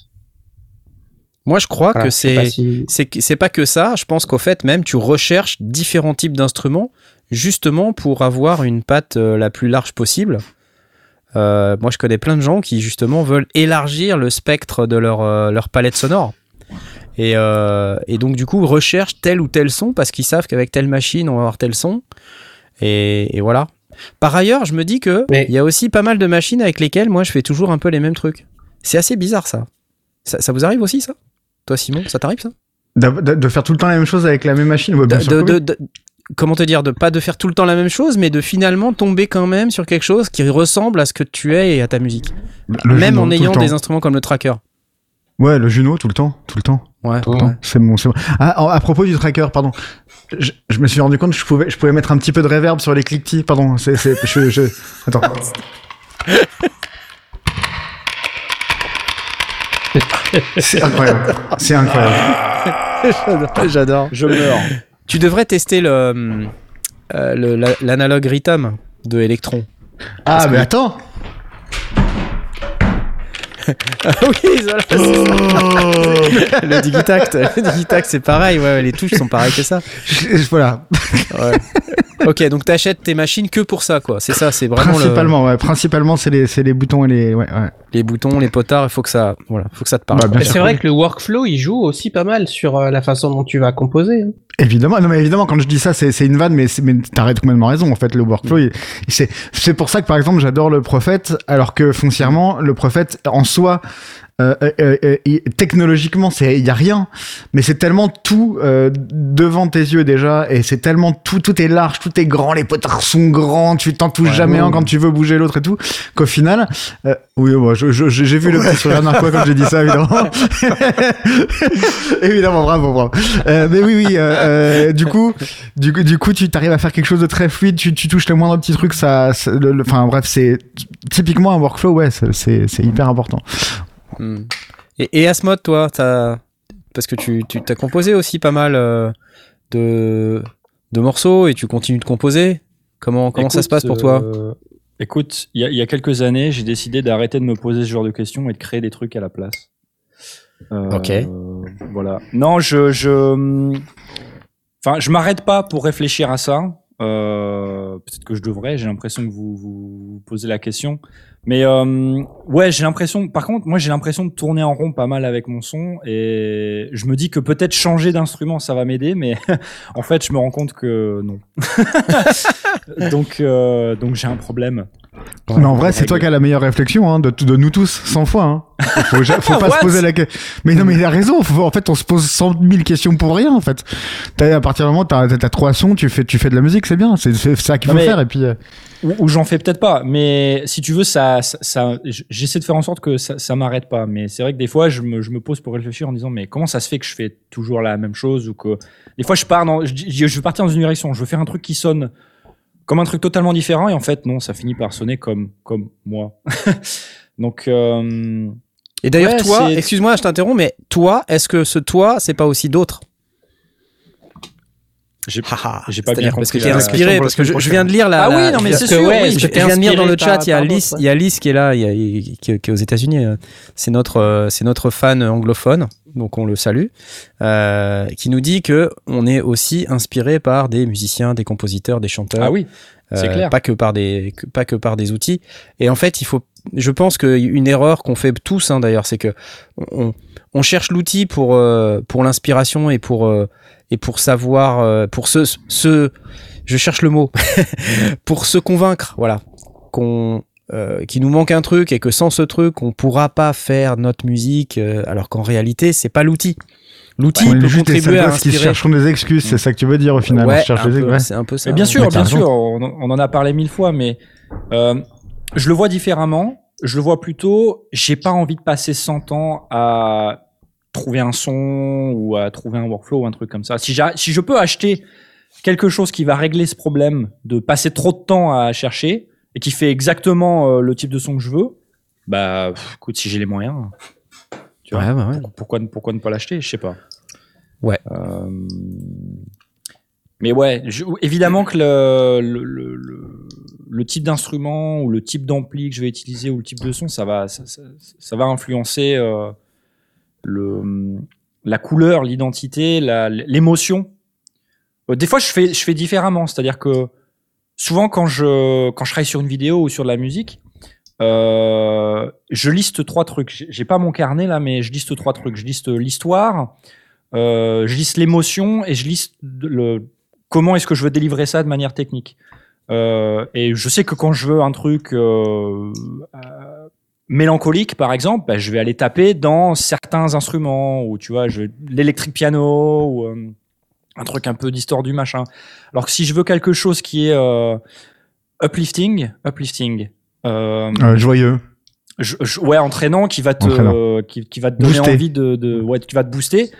Moi, je crois Voilà, que c'est si- pas que ça. Je pense qu'au fait, même, tu recherches différents types d'instruments justement pour avoir une patte la plus large possible. Moi, je connais plein de gens qui justement veulent élargir le spectre de leur, leur palette sonore. Et, euh, et donc, du coup, recherchent tel ou tel son parce qu'ils savent qu'avec telle machine, on va avoir tel son. Et, et voilà. Par ailleurs, je me dis que il Mais- y a aussi pas mal de machines avec lesquelles moi je fais toujours un peu les mêmes trucs. C'est assez bizarre ça. Ça, ça vous arrive aussi ça? Toi Simon, ça t'arrive ça? De, de- de faire tout le temps la même chose avec la même machine. Ouais, bien de, sûr comment te dire de pas de faire tout le temps la même chose mais de finalement tomber quand même sur quelque chose qui ressemble à ce que tu es et à ta musique Le même en ayant des instruments comme le tracker Ouais, le Juno, tout le temps, tout le temps. ouais, Ouais. ouais. C'est bon, c'est bon. Ah, à propos du tracker, pardon. Je, je me suis rendu compte que je pouvais, je pouvais mettre un petit peu de reverb sur les cliquetis. Pardon, c'est, c'est, je, je, attends. C'est incroyable. C'est incroyable. j'adore Je meurs. tu devrais tester le euh, le- la- l'analogue rhythm de Electron Ah, mais attends. Ah oui voilà, c'est ça. le digitact le digitact c'est pareil ouais les touches sont pareilles que ça voilà. Ouais. ok, donc t'achètes tes machines que pour ça, quoi. C'est ça, c'est vraiment le- Principalement, ouais. Principalement, c'est les, c'est les boutons et les, ouais, ouais. les boutons, les potards. Il faut que ça, voilà, faut que ça te parle. C'est vrai que le workflow il joue aussi pas mal sur euh, la façon dont tu vas composer. hein. Évidemment, non mais évidemment quand je dis ça c'est une vanne mais mais t'as complètement raison en fait le workflow c'est c'est pour ça que par exemple j'adore le prophète alors que foncièrement le prophète en soi euh, euh, euh, technologiquement il y a rien mais c'est tellement tout devant tes yeux déjà et c'est tellement tout tout est large tout est grand les potards sont grands tu t'en touches Ouais. jamais un quand tu veux bouger l'autre et tout qu'au final oui moi j'ai vu le petit sourire d'un quoi quand j'ai dit ça évidemment évidemment bravo bravo mais oui, oui. du coup, du coup, du coup, tu t'arrives à faire quelque chose de très fluide. Tu, tu touches le moindre petit truc, ça. Enfin, bref, c'est typiquement un workflow. Ouais, c'est hyper important. Hmm. Et, et Asmod, toi, t'as, parce que tu, tu t'as composé aussi pas mal euh, de, de morceaux et tu continues de composer. Comment, comment ça se passe pour toi? euh, Écoute, il y, a- il y a quelques années, j'ai décidé d'arrêter de me poser ce genre de questions et de créer des trucs à la place. Euh, Ok. Voilà. Non, je, je, enfin, je m'arrête pas pour réfléchir à ça. Euh, Peut-être que je devrais. J'ai l'impression que vous vous posez la question. Mais euh, ouais, j'ai l'impression. Par contre, moi, j'ai l'impression de tourner en rond pas mal avec mon son et je me dis que peut-être changer d'instrument, ça va m'aider, mais en fait, je me rends compte que non. donc, euh, donc j'ai un problème. Mais en vrai, c'est toi qui as la meilleure réflexion hein, de, de nous tous, 100 fois. Hein. Faut, faut pas se poser la question. Mais non, mais il a raison. Faut- en fait, on se pose 100 000 questions pour rien. En fait, T'as- à partir du moment où t'as as trois sons, tu fais, tu fais de la musique, c'est bien. C'est c'est ça qu'il faut faire. Et puis, euh, ou, ou j'en fais peut-être pas, mais si tu veux, ça, ça, ça- j'essaie de faire en sorte que ça, ça m'arrête pas. Mais c'est vrai que des fois, je me, je me pose pour réfléchir en disant, mais comment ça se fait que je fais toujours la même chose ou que des fois, je pars dans, je, je, je veux partir dans une direction, je veux faire un truc qui sonne comme un truc totalement différent et en fait, non, ça finit par sonner comme, comme moi. Donc, euh, Et d'ailleurs, Ouais, toi, excuse-moi, je t'interromps, mais toi, est-ce que ce toi, c'est pas aussi d'autres? J'ai pas bien c'est-à-dire parce que compris t'es inspiré, parce que je, je viens de lire la. Ah oui, non, mais je- c'est sûr, ouais, oui, je, viens de lire dans le chat, il y a Alice, il y a Alice qui est là, il y a- qui, qui est aux États-Unis. euh, C'est notre, euh, c'est notre fan anglophone, donc on le salue, euh, qui nous dit que on est aussi inspiré par des musiciens, des compositeurs, des chanteurs. Ah oui, c'est Euh, clair. Pas que par des, que- pas que par des outils. Et en fait, il faut, je pense qu'une erreur qu'on fait tous, hein, d'ailleurs, c'est que on, on cherche l'outil pour, euh, pour l'inspiration et pour, euh, et pour savoir, euh, pour se, se, je cherche le mot, pour se convaincre, voilà, qu'on, euh, qu'il nous manque un truc et que sans ce truc, on pourra pas faire notre musique, euh, alors qu'en réalité, c'est pas l'outil. L'outil est peut contribuer à gosses qui inspirer. cherchent des excuses. C'est ça que tu veux dire au final. Ouais, on cherche un des peu, excuses. c'est un peu ça. Mais bien sûr, Ouais, bien sûr, on, on en a parlé mille fois, mais euh, je le vois différemment. Je le vois plutôt, j'ai pas envie de passer 100 ans à trouver un son ou à trouver un workflow ou un truc comme ça. Si, je peux acheter quelque chose qui va régler ce problème de passer trop de temps à chercher et qui fait exactement euh, le type de son que je veux, bah pff, écoute, si j'ai les moyens, tu vois, Ouais, ouais, ouais. pour- pourquoi, ne- pourquoi ne pas l'acheter? Je sais pas. Ouais. Euh, mais ouais, je- évidemment que le, le, le, le- type d'instrument ou le type d'ampli que je vais utiliser ou le type de son, ça va, ça, va influencer euh, le, la couleur, l'identité, l'émotion. Euh, Des fois, je fais, je fais différemment, c'est-à-dire que souvent quand je, quand je travaille sur une vidéo ou sur de la musique, euh, je liste trois trucs. J'ai- pas mon carnet là, mais je liste trois trucs. Je liste l'histoire, je liste l'émotion et je liste le comment est-ce que je veux délivrer ça de manière technique. Euh, et je sais que quand je veux un truc euh, euh, mélancolique, par exemple, bah, je vais aller taper dans certains instruments ou tu vois, l'électrique piano ou euh, un truc un peu distordu machin. Alors que si je veux quelque chose qui est euh, uplifting, uplifting. joyeux. je- je- ouais, entraînant, qui va te, Entraînant. qui, qui va te donner Booster. envie de, de, ouais, qui va te booster.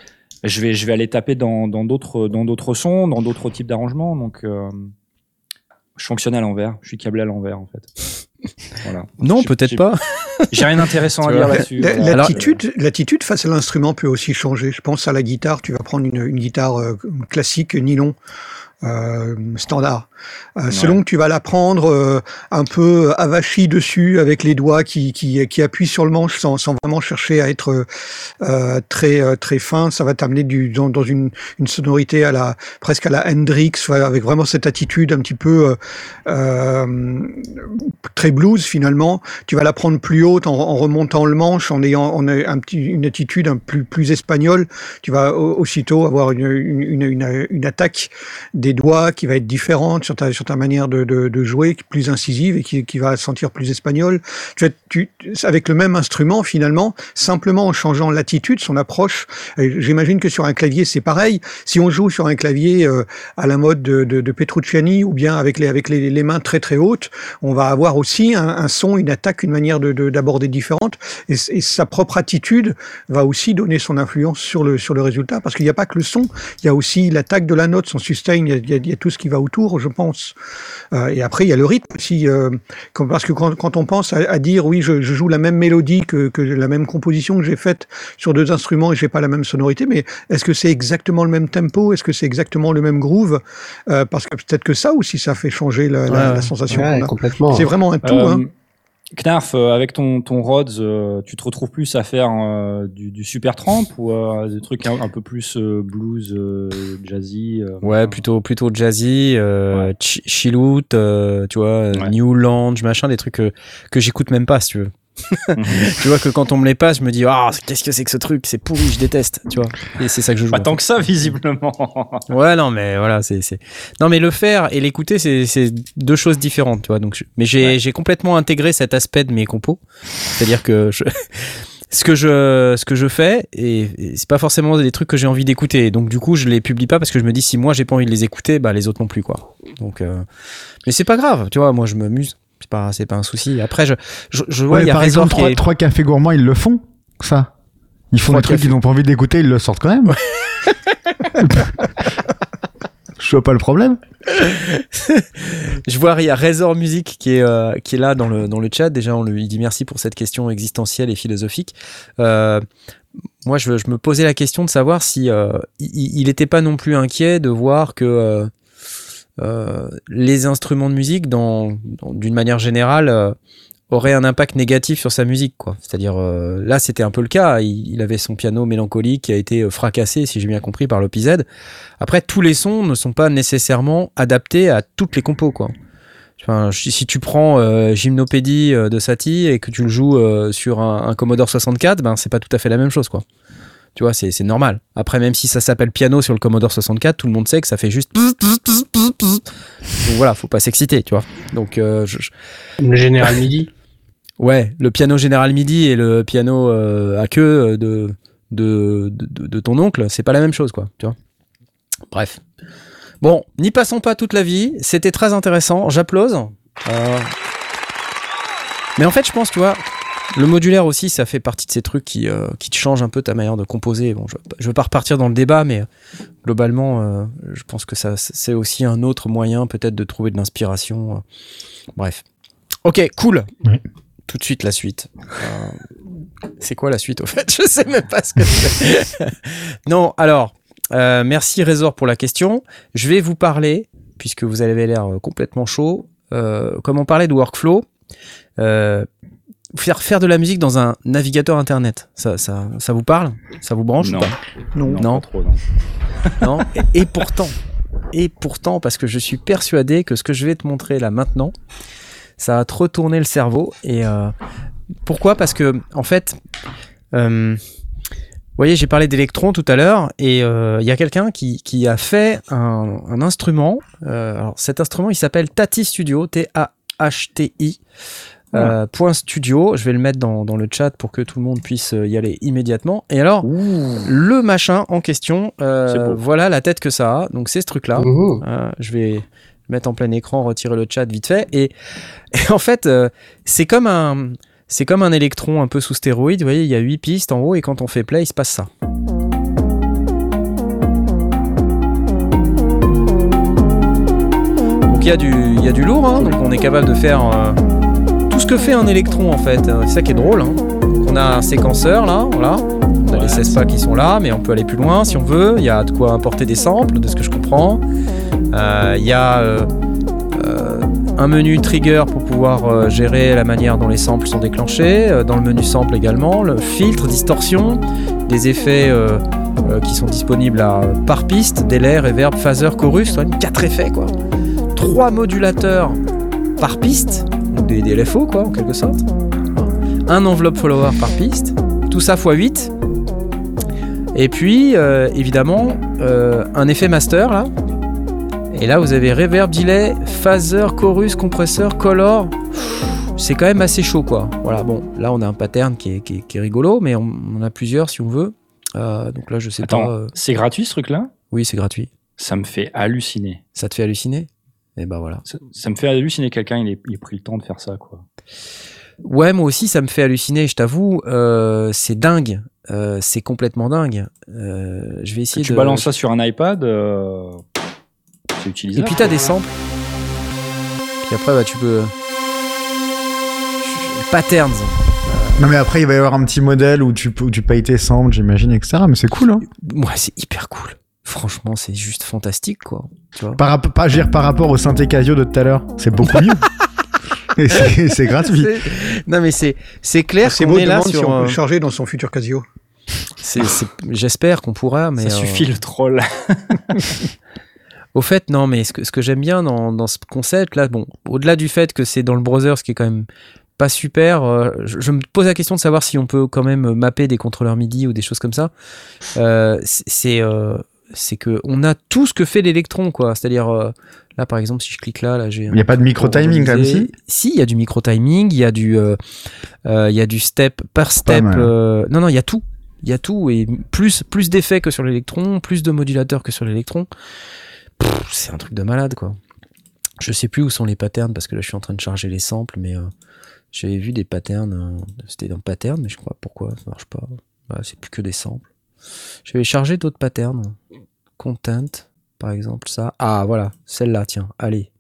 Je vais, je vais aller taper dans, dans d'autres, dans d'autres sons, dans d'autres types d'arrangements. Donc, euh, je fonctionne à l'envers. Je suis câblé à l'envers, en fait. Voilà. Non, peut-être pas. J'ai rien d'intéressant à dire là-dessus. Voilà. L'attitude, l'attitude face à l'instrument peut aussi changer. Je pense à la guitare. Tu vas prendre une, une guitare euh, classique nylon. Euh, standard. Euh, Selon que tu vas la prendre euh, un peu avachie dessus avec les doigts qui, qui, qui appuient sur le manche sans, sans vraiment chercher à être très très fin, ça va t'amener du dans, dans une, une sonorité à la presque à la Hendrix avec vraiment cette attitude un petit peu très blues finalement. Tu vas la prendre plus haute en, en remontant le manche, en ayant en a un petit, une attitude un plus plus espagnole. Tu vas au- aussitôt avoir une, une, une, une, une attaque des doigts qui va être différente sur ta, sur ta manière de, de, de jouer, plus incisive et qui, qui va sentir plus espagnol. Tu, avec le même instrument, finalement, simplement en changeant l'attitude, son approche. J'imagine que sur un clavier, c'est pareil. Si on joue sur un clavier euh, à la mode de, de, Petrucciani ou bien avec les, avec les, les mains très très hautes, on va avoir aussi un, son, une attaque, une manière de de- d'aborder différente. Et, sa propre attitude va aussi donner son influence sur le, sur le résultat. Parce qu'il n'y a pas que le son, il y a aussi l'attaque de la note, son sustain, y y a- il y a tout ce qui va autour, je pense. Euh, et après, il y a le rythme aussi. euh, parce que quand, quand on pense à, à dire, oui, je, je joue la même mélodie que, que la même composition que j'ai faite sur deux instruments et j'ai pas la même sonorité, mais est-ce que c'est exactement le même tempo? Est-ce que c'est exactement le même groove? Euh, Parce que peut-être que ça aussi, ça fait changer la, la- Ouais, la ouais. sensation Ouais, qu'on a. complètement. C'est vraiment un tout. Euh, hein. Knarf, euh, avec ton, ton Rhodes, euh, tu te retrouves plus à faire euh, du, du super tramp ou euh, des trucs un, un peu plus blues, jazzy Ouais, plutôt plutôt jazzy, chi- chillout, tu vois, Ouais. New Lounge, machin, des trucs que j'écoute même pas, si tu veux. tu vois que quand on me les passe, je me dis ah qu'est-ce que c'est que ce truc, c'est pourri, je déteste, tu vois. Et c'est ça que je joue. Pas tant fait. que ça, visiblement. Ouais, non, mais voilà, c'est. Non, mais le faire et l'écouter, c'est, deux choses différentes, tu vois. Donc, je- mais j'ai, j'ai complètement intégré cet aspect de mes compos. C'est-à-dire que je... ce que je, ce que je fais, et, et c'est pas forcément des trucs que j'ai envie d'écouter. Donc, du coup, je les publie pas parce que je me dis si moi j'ai pas envie de les écouter, bah les autres non plus, quoi. Donc, euh, mais c'est pas grave, tu vois. Moi, je m'amuse. C'est pas, c'est pas un souci. Après, je, je, je vois, Ouais, il y a par exemple, trois, est- trois cafés gourmands, ils le font, ça. Ils font Trois des trucs qu'ils n'ont pas envie d'écouter, ils le sortent quand même. Je vois pas le problème. Je vois, il y a Razor Music qui est, euh, qui est là dans le, dans le chat. Déjà, on lui dit merci pour cette question existentielle et philosophique. Euh, moi, je, je me posais la question de savoir si euh, il n'était pas non plus inquiet de voir que les instruments de musique, dans, d'une manière générale, euh, auraient un impact négatif sur sa musique. quoi. C'est-à-dire, euh, là, c'était un peu le cas. Il, avait son piano mélancolique qui a été euh, fracassé, si j'ai bien compris, par l'OPZ. Après, tous les sons ne sont pas nécessairement adaptés à toutes les compos, quoi. Si tu prends euh, Gymnopédie euh, de Satie et que tu le joues euh, sur un, un Commodore 64, ben c'est pas tout à fait la même chose, quoi. Tu vois, c'est normal. Après, même si ça s'appelle piano sur le Commodore 64, tout le monde sait que ça fait juste. Donc voilà, faut pas s'exciter, tu vois. Donc, euh, je- je- Le Général Midi. Ouais, le piano Général Midi et le piano euh, à queue de, de, de, de ton oncle, c'est pas la même chose, quoi. Tu vois Bref. Bon, n'y passons pas toute la vie. C'était très intéressant. J'applause. Euh, Mais en fait, je pense, tu vois, le modulaire aussi, ça fait partie de ces trucs qui, euh, qui te changent un peu ta manière de composer. Bon, je, je veux pas repartir dans le débat, mais globalement, euh, je pense que ça, c'est aussi un autre moyen peut-être de trouver de l'inspiration. euh. Bref. Ok, cool. Tout de suite la suite. Euh, c'est quoi la suite au fait? Je sais même pas ce que c'est. non, alors, merci Résor pour la question. Je vais vous parler, puisque vous avez l'air complètement chaud, comme on parlait de workflow, euh, faire, faire de la musique dans un navigateur internet. Ça, ça, ça vous parle? Ça vous branche Non. ou pas? Non. Non. pas trop, non. non et, et pourtant, et pourtant, parce que je suis persuadé que ce que je vais te montrer là maintenant, ça va te retourner le cerveau. Et euh, pourquoi? Parce que en fait, euh, vous voyez, j'ai parlé d'électrons tout à l'heure, et euh, il y a quelqu'un qui, qui a fait un, un instrument. euh, alors cet instrument, il s'appelle Tati Studio, Euh, point studio, je vais le mettre dans, dans le chat pour que tout le monde puisse euh, y aller immédiatement. Et alors, le machin en question, euh, voilà la tête que ça a. Donc c'est ce truc-là. Euh, je vais mettre en plein écran, retirer le chat vite fait. Et, et en fait, c'est comme un, c'est comme un électron un peu sous stéroïde. Vous voyez, il y a huit pistes en haut et quand on fait play, il se passe ça. Donc il y a du, y a du lourd. hein. donc on est capable de faire ce que fait un électron en fait. C'est ça qui est drôle. hein. On a un séquenceur là, voilà. On a les 16 pas qui sont là, mais on peut aller plus loin si on veut. Il y a de quoi importer des samples, de ce que je comprends. Euh, Il y a euh, euh, un menu trigger pour pouvoir gérer la manière dont les samples sont déclenchés. Dans le menu sample également, le filtre, distorsion, des effets qui sont disponibles à, par piste, délai, reverb, phaser, chorus, quatre effets quoi. Trois modulateurs par piste, des, des LFO quoi en quelque sorte. Un enveloppe follower par piste, tout ça x 8. Et puis euh, évidemment euh, un effet master là, et là, vous avez reverb, delay, phaser, chorus, compresseur, color. C'est quand même assez chaud, quoi. Voilà, bon, là, on a un pattern qui est, qui est- qui est rigolo, mais on, a plusieurs si on veut. Euh, donc là, je sais Attends, pas. c'est gratuit ce truc-là? Oui, c'est gratuit. Ça me fait halluciner. Ça te fait halluciner? Et ben voilà. Ça, ça me fait halluciner quelqu'un, il ait, il ait pris le temps de faire ça, quoi. Ouais, moi aussi, ça me fait halluciner, je t'avoue. euh, c'est dingue. Euh, c'est complètement dingue. Euh, je vais essayer tu de. balances ça sur un iPad, euh, c'est Et puis t'as des samples. Puis après, bah, tu peux. Patterns. Non, mais après, il va y avoir un petit modèle où tu, où tu payes tes samples, j'imagine, etc. Mais c'est cool, hein. Ouais, c'est hyper cool. Franchement, c'est juste fantastique, quoi. Tu vois Par, pas, dire, par rapport au synthé Casio de tout à l'heure, c'est beaucoup mieux. Et c'est gratuit. C'est- Non mais c'est c'est clair C'est beau, est là demande si sur. on peut euh, le charger dans son futur Casio. J'espère qu'on pourra, mais. ça euh, suffit le troll. Au fait, non, mais ce que, ce que j'aime bien dans, dans ce concept là, bon, au-delà du fait que c'est dans le browser, ce qui est quand même pas super. euh, je, je me pose la question de savoir si on peut quand même mapper des contrôleurs MIDI ou des choses comme ça. Euh, c'est- c'est que on a tout ce que fait l'électron, quoi. C'est-à-dire euh, là, par exemple, si je clique là, là, j'ai. Il n'y a pas de micro-timing, quand même, si Si, il y a du micro-timing, il y a du, euh, euh, il y a du step par step. non, non, il y a tout. Il y a tout et plus, plus d'effets que sur l'électron, plus de modulateurs que sur l'électron. C'est un truc de malade, quoi. Je sais plus où sont les patterns parce que là, je suis en train de charger les samples, mais j'avais vu des patterns. C'était dans pattern, mais je crois pourquoi ça marche pas. Bah, c'est plus que des samples. J'avais chargé d'autres patterns. Content, par exemple, ça. Ah, voilà, celle-là, tiens. Allez.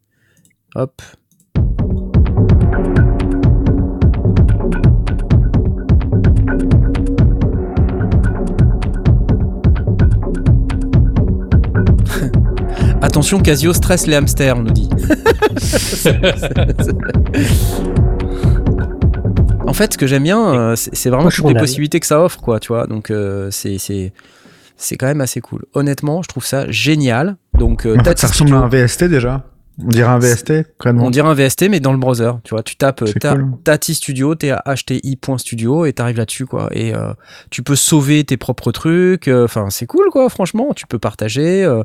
Hop. Attention, Casio stresse les hamsters, on nous dit. en fait, ce que j'aime bien, euh, c'est vraiment toutes les possibilités que ça offre, quoi, tu vois. Donc, euh, c'est c'est c'est quand même assez cool. Honnêtement, je trouve ça génial. Donc, euh, En fait, ça ressemble à un VST déjà. On dirait un VST, concrètement. on dirait un VST, mais dans le browser. Tu vois, tu tapes ta- cool. Tati Studio, thti.studio, et t'arrives là-dessus, quoi. Et euh, tu peux sauver tes propres trucs. euh, Enfin, c'est cool, quoi, franchement. Tu peux partager. euh,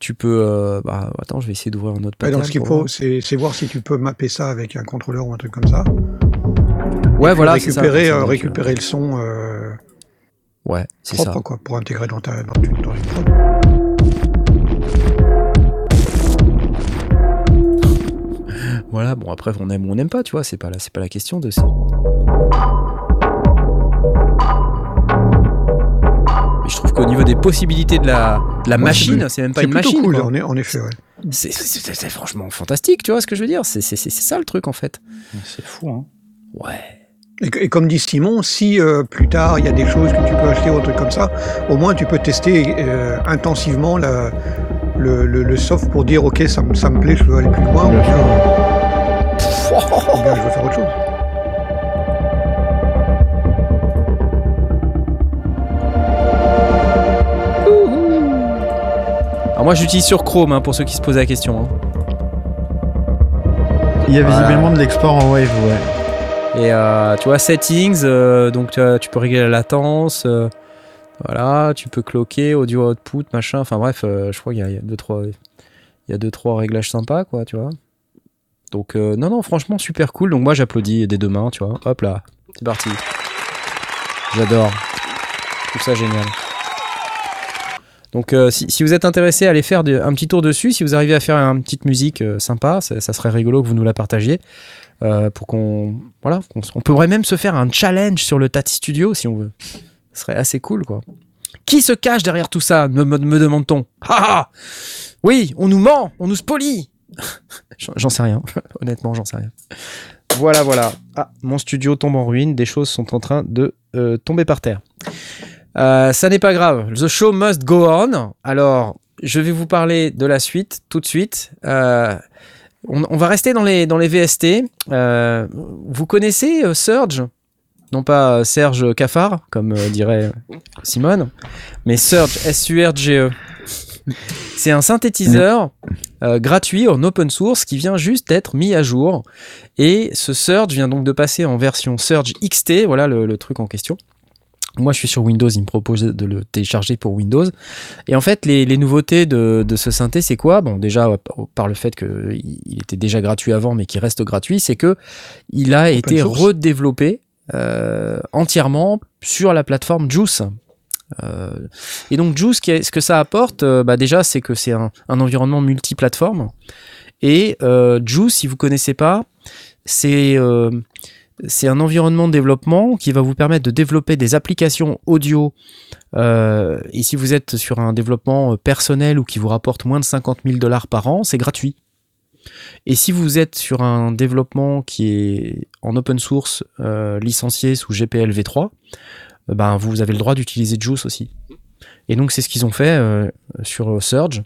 tu peux. euh, bah, attends, je vais essayer d'ouvrir un autre Ouais, pattern. donc ce qu'il faut, c'est voir si tu peux mapper ça avec un contrôleur ou un truc comme ça. Ouais, voilà. c'est ça, récupérer, ça, euh, récupérer le son euh, Ouais, c'est propre ça. quoi, pour intégrer dans, ta, dans, une, dans une prod. Voilà, bon après on aime ou on n'aime pas, tu vois, c'est pas la, c'est pas la question de ça. Mais je trouve qu'au niveau des possibilités de la, de la Ouais, machine, c'est- c'est même pas C'est une machine. cool, quoi. en, en effet. Ouais. C'est, c'est- c'est- c'est franchement fantastique, tu vois ce que je veux dire c'est, c'est, c'est- c'est ça le truc en fait. C'est fou, hein. Ouais. Et, comme dit Simon, si euh, plus tard il y a des choses que tu peux acheter ou un truc comme ça, au moins tu peux tester euh, intensivement la, le, le, le soft pour dire ok ça, me- ça me plaît, je veux aller plus loin, ou bien, ou bien je veux faire autre chose. Alors moi j'utilise sur Chrome hein, pour ceux qui se posent la question. hein. Il y a Voilà. visiblement de l'export en wave, ouais. Et euh, tu vois, settings, euh, donc tu, tu peux régler la latence. euh, voilà, tu peux cloquer, audio output, machin. Enfin bref, je crois qu'il y y a deux trois, il y a deux trois réglages sympas, quoi, tu vois. Donc non non, franchement super cool. Donc moi j'applaudis des deux mains, tu vois. Hop là, c'est parti. J'adore. Je trouve ça génial. Donc euh, si, vous êtes intéressé à aller faire de- un petit tour dessus, si vous arrivez à faire une petite musique euh, sympa, ça, serait rigolo que vous nous la partagiez. euh, pour qu'on voilà on pourrait même se faire un challenge sur le Tati Studio si on veut. Ce serait assez cool quoi. Qui se cache derrière tout ça me, me, demande-t-on. Ah oui on nous ment on nous spolie. J'en- sais rien. Honnêtement j'en sais rien. Voilà voilà. Ah mon studio tombe en ruine. Des choses sont en train de tomber par terre euh, ça n'est pas grave the show must go on alors je vais vous parler de la suite tout de suite euh, on, va rester dans les, dans les VST. Euh, vous connaissez Surge Non pas Serge Cafard, comme dirait Simone, mais Surge, S-U-R-G-E. C'est un synthétiseur gratuit en open source qui vient juste d'être mis à jour. Et ce Surge vient donc de passer en version Surge XT, voilà le, le truc en question. Moi, je suis sur Windows, il me propose de le télécharger pour Windows. Et en fait, les, les nouveautés de, de ce synthé, c'est quoi? Bon, déjà, euh, par- le fait qu'il il était déjà gratuit avant, mais qu'il reste gratuit, c'est que il a été source. redéveloppé euh, entièrement sur la plateforme Juice. Euh, et donc Juice, ce que ça apporte, euh, bah déjà, c'est que c'est un, un environnement multiplateforme. Et Juice, si vous connaissez pas, c'est c'est un environnement de développement qui va vous permettre de développer des applications audio. Euh, et si vous êtes sur un développement euh, personnel ou qui vous rapporte moins de 50 000 dollars par an, c'est gratuit. Et si vous êtes sur un développement qui est en open source, euh, licencié sous GPL v3, euh, ben vous avez le droit d'utiliser Juice aussi. Et donc c'est ce qu'ils ont fait sur Surge.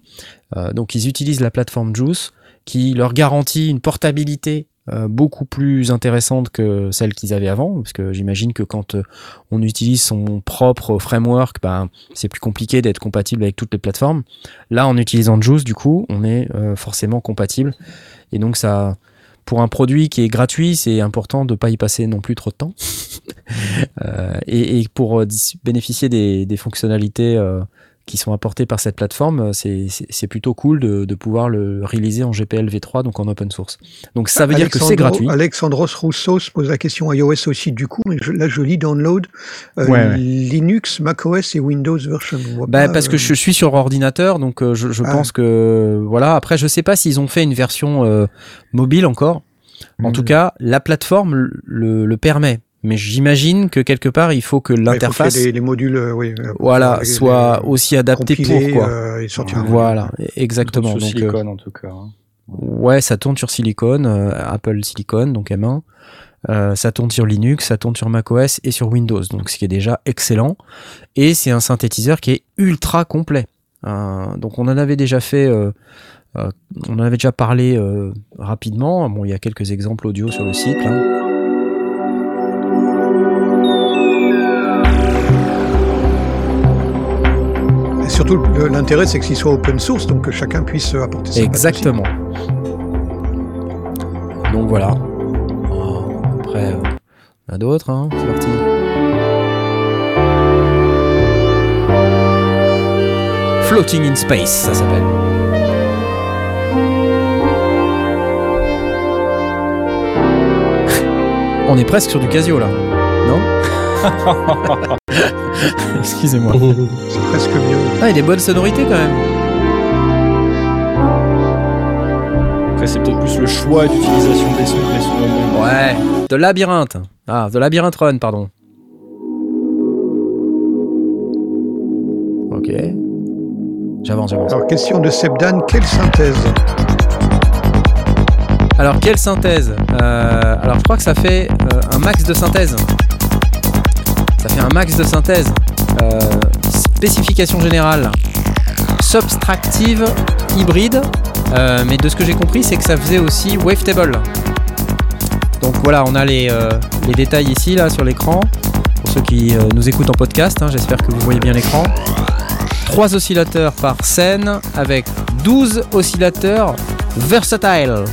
Donc ils utilisent la plateforme Juice qui leur garantit une portabilité beaucoup plus intéressante que celle qu'ils avaient avant, parce que j'imagine que quand euh, on utilise son propre framework, ben, c'est plus compliqué d'être compatible avec toutes les plateformes. Là, en utilisant Juice, du coup, on est euh, forcément compatible, et donc ça, pour un produit qui est gratuit, c'est important de pas y passer non plus trop de temps. Euh, et, pour euh, bénéficier des, fonctionnalités euh, qui sont apportées par cette plateforme, euh, c'est- plutôt cool de, de pouvoir le réaliser en GPL v3, donc en open source. Donc ça veut dire que c'est gratuit. Alexandros Rousseau se pose la question iOS aussi du coup, mais je- là je lis download euh, Ouais, ouais. Linux, macOS et Windows version. Bah, pas, parce que euh, je suis sur ordinateur, donc je, je Ah. pense que voilà. Après, je sais pas s'ils ont fait une version euh, mobile encore. En Mhm. tout cas, la plateforme le- le permet. Mais j'imagine que quelque part, il faut que l'interface, les, les modules, euh, oui, euh, voilà, les- soit les- aussi adaptée compilés, pour quoi. euh, et sortir un voilà, module. exactement. Sur Donc, euh, silicone, en tout cas. hein. ouais, ça tourne sur Silicon, euh, Apple Silicon, donc M1. Euh, ça tourne sur Linux, ça tourne sur macOS et sur Windows, donc ce qui est déjà excellent. Et c'est un synthétiseur qui est ultra complet. Euh, donc on en avait déjà fait, euh, euh, on en avait déjà parlé euh, rapidement. Bon, il y a quelques exemples audio sur le site. là. Surtout, le- l'intérêt, c'est que s'il soit open source, donc que chacun puisse euh, apporter aussi. Exactement. Donc voilà. Euh, Après, euh, y en a d'autres. Hein. C'est parti. Floating in Space, ça s'appelle. On est presque sur du Casio là, non? Excusez-moi. C'est presque mieux. Ah, il y a des bonnes sonorités quand même. Après, c'est peut-être plus le choix d'utilisation des sons que les sons eux-mêmes. Ouais, de labyrinthe. Ah, de labyrinthe run, pardon. Ok. J'avance, j'avance. Alors, question de Sebdan, quelle synthèse? Alors, quelle synthèse? Euh, Alors, je crois que ça fait euh, un max de synthèse. Ça fait un max de synthèse. Euh, spécification générale. Subtractive hybride. Euh, mais de ce que j'ai compris, c'est que ça faisait aussi wavetable. Donc voilà, on a les, euh, les détails ici, là, sur l'écran. Pour ceux qui nous écoutent en podcast, hein, j'espère que vous voyez bien l'écran. 3 oscillateurs par scène avec 12 oscillateurs versatile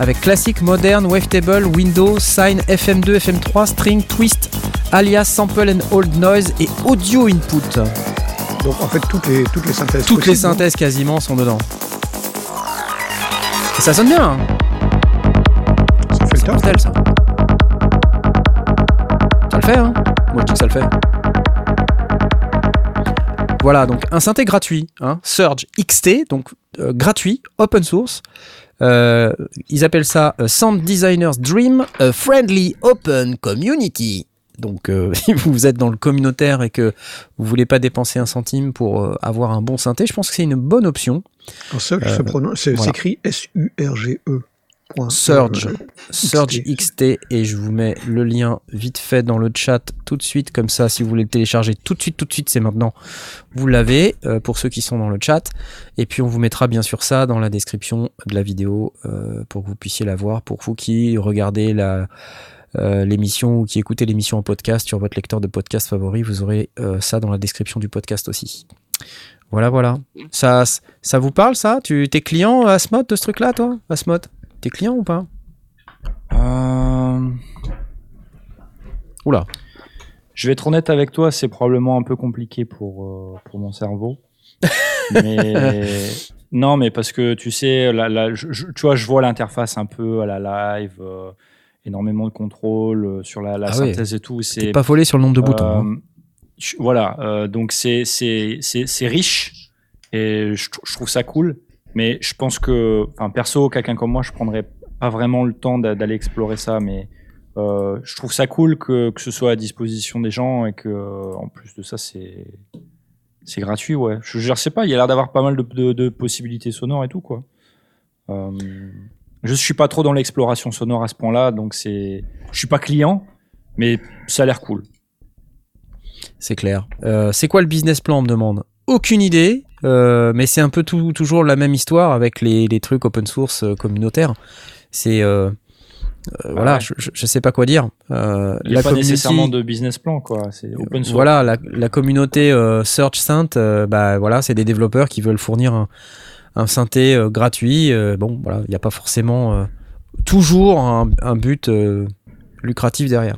avec classique, moderne, wavetable, window, sine, FM2, FM3, string, twist, alias, sample and hold noise et audio input. Donc, en fait, toutes les, toutes les synthèses. Toutes les possibles, synthèses quasiment sont dedans. Et ça sonne bien, hein Ça fait le mortel ça. Ça le fait, hein Moi je dis que ça le fait. Voilà, donc un synthé gratuit, hein, Surge XT, donc euh, gratuit, open source. Euh, ils appellent ça euh, Sound Designer's Dream, a Friendly Open Community. Donc, euh, si vous êtes dans le communautaire et que vous voulez pas dépenser un centime pour euh, avoir un bon synthé, je pense que c'est une bonne option. Surge, Euh, se prononce- c'est- voilà. s'écrit S-U-R-G-E. point. Surge. Surge XT et je vous mets le lien vite fait dans le chat tout de suite comme ça si vous voulez le télécharger tout de suite tout de suite c'est maintenant vous l'avez euh, pour ceux qui sont dans le chat et puis on vous mettra bien sûr ça dans la description de la vidéo euh, pour que vous puissiez la voir pour vous qui regardez la l'émission ou qui écoutez l'émission en podcast sur votre lecteur de podcast favori vous aurez euh, ça dans la description du podcast aussi. Voilà voilà. Ça ça vous parle ça? Tu t'es client Asmod de ce truc là toi? Asmod t'es client ou pas? Euh, Oula. Je vais être honnête avec toi, c'est probablement un peu compliqué pour, euh, pour mon cerveau. mais non, mais parce que tu sais, la, la- je- je- tu vois, je vois l'interface un peu à la live, euh, énormément de contrôle euh, sur la, la Ah oui. synthèse et tout. C'est pas volé sur le nombre de boutons. hein. euh, je- voilà, euh, donc c'est c'est riche et je, tr- je trouve ça cool. Mais je pense que, enfin perso, quelqu'un comme moi, je prendrais pas vraiment le temps d'a- d'aller explorer ça, mais euh, je trouve ça cool que, que ce soit à disposition des gens et que en plus de ça, c'est c'est gratuit, ouais. Je, je sais pas, il y a l'air d'avoir pas mal de, de- de possibilités sonores et tout, quoi. Euh, je suis pas trop dans l'exploration sonore à ce point-là, donc c'est, je suis pas client, mais ça a l'air cool. C'est clair. Euh, c'est quoi le business plan, on me demande Aucune idée, euh, mais c'est un peu tout, toujours la même histoire avec les, les trucs open source euh, communautaires. C'est. euh, voilà, ouais. je, je, sais pas quoi dire. Il n'y a pas nécessairement de business plan, quoi. C'est open source. Voilà, la, la communauté Search Synth, bah voilà, c'est des développeurs qui veulent fournir un, un synthé euh, gratuit. euh, bon, voilà, il n'y a pas forcément euh, toujours un, un but lucratif derrière.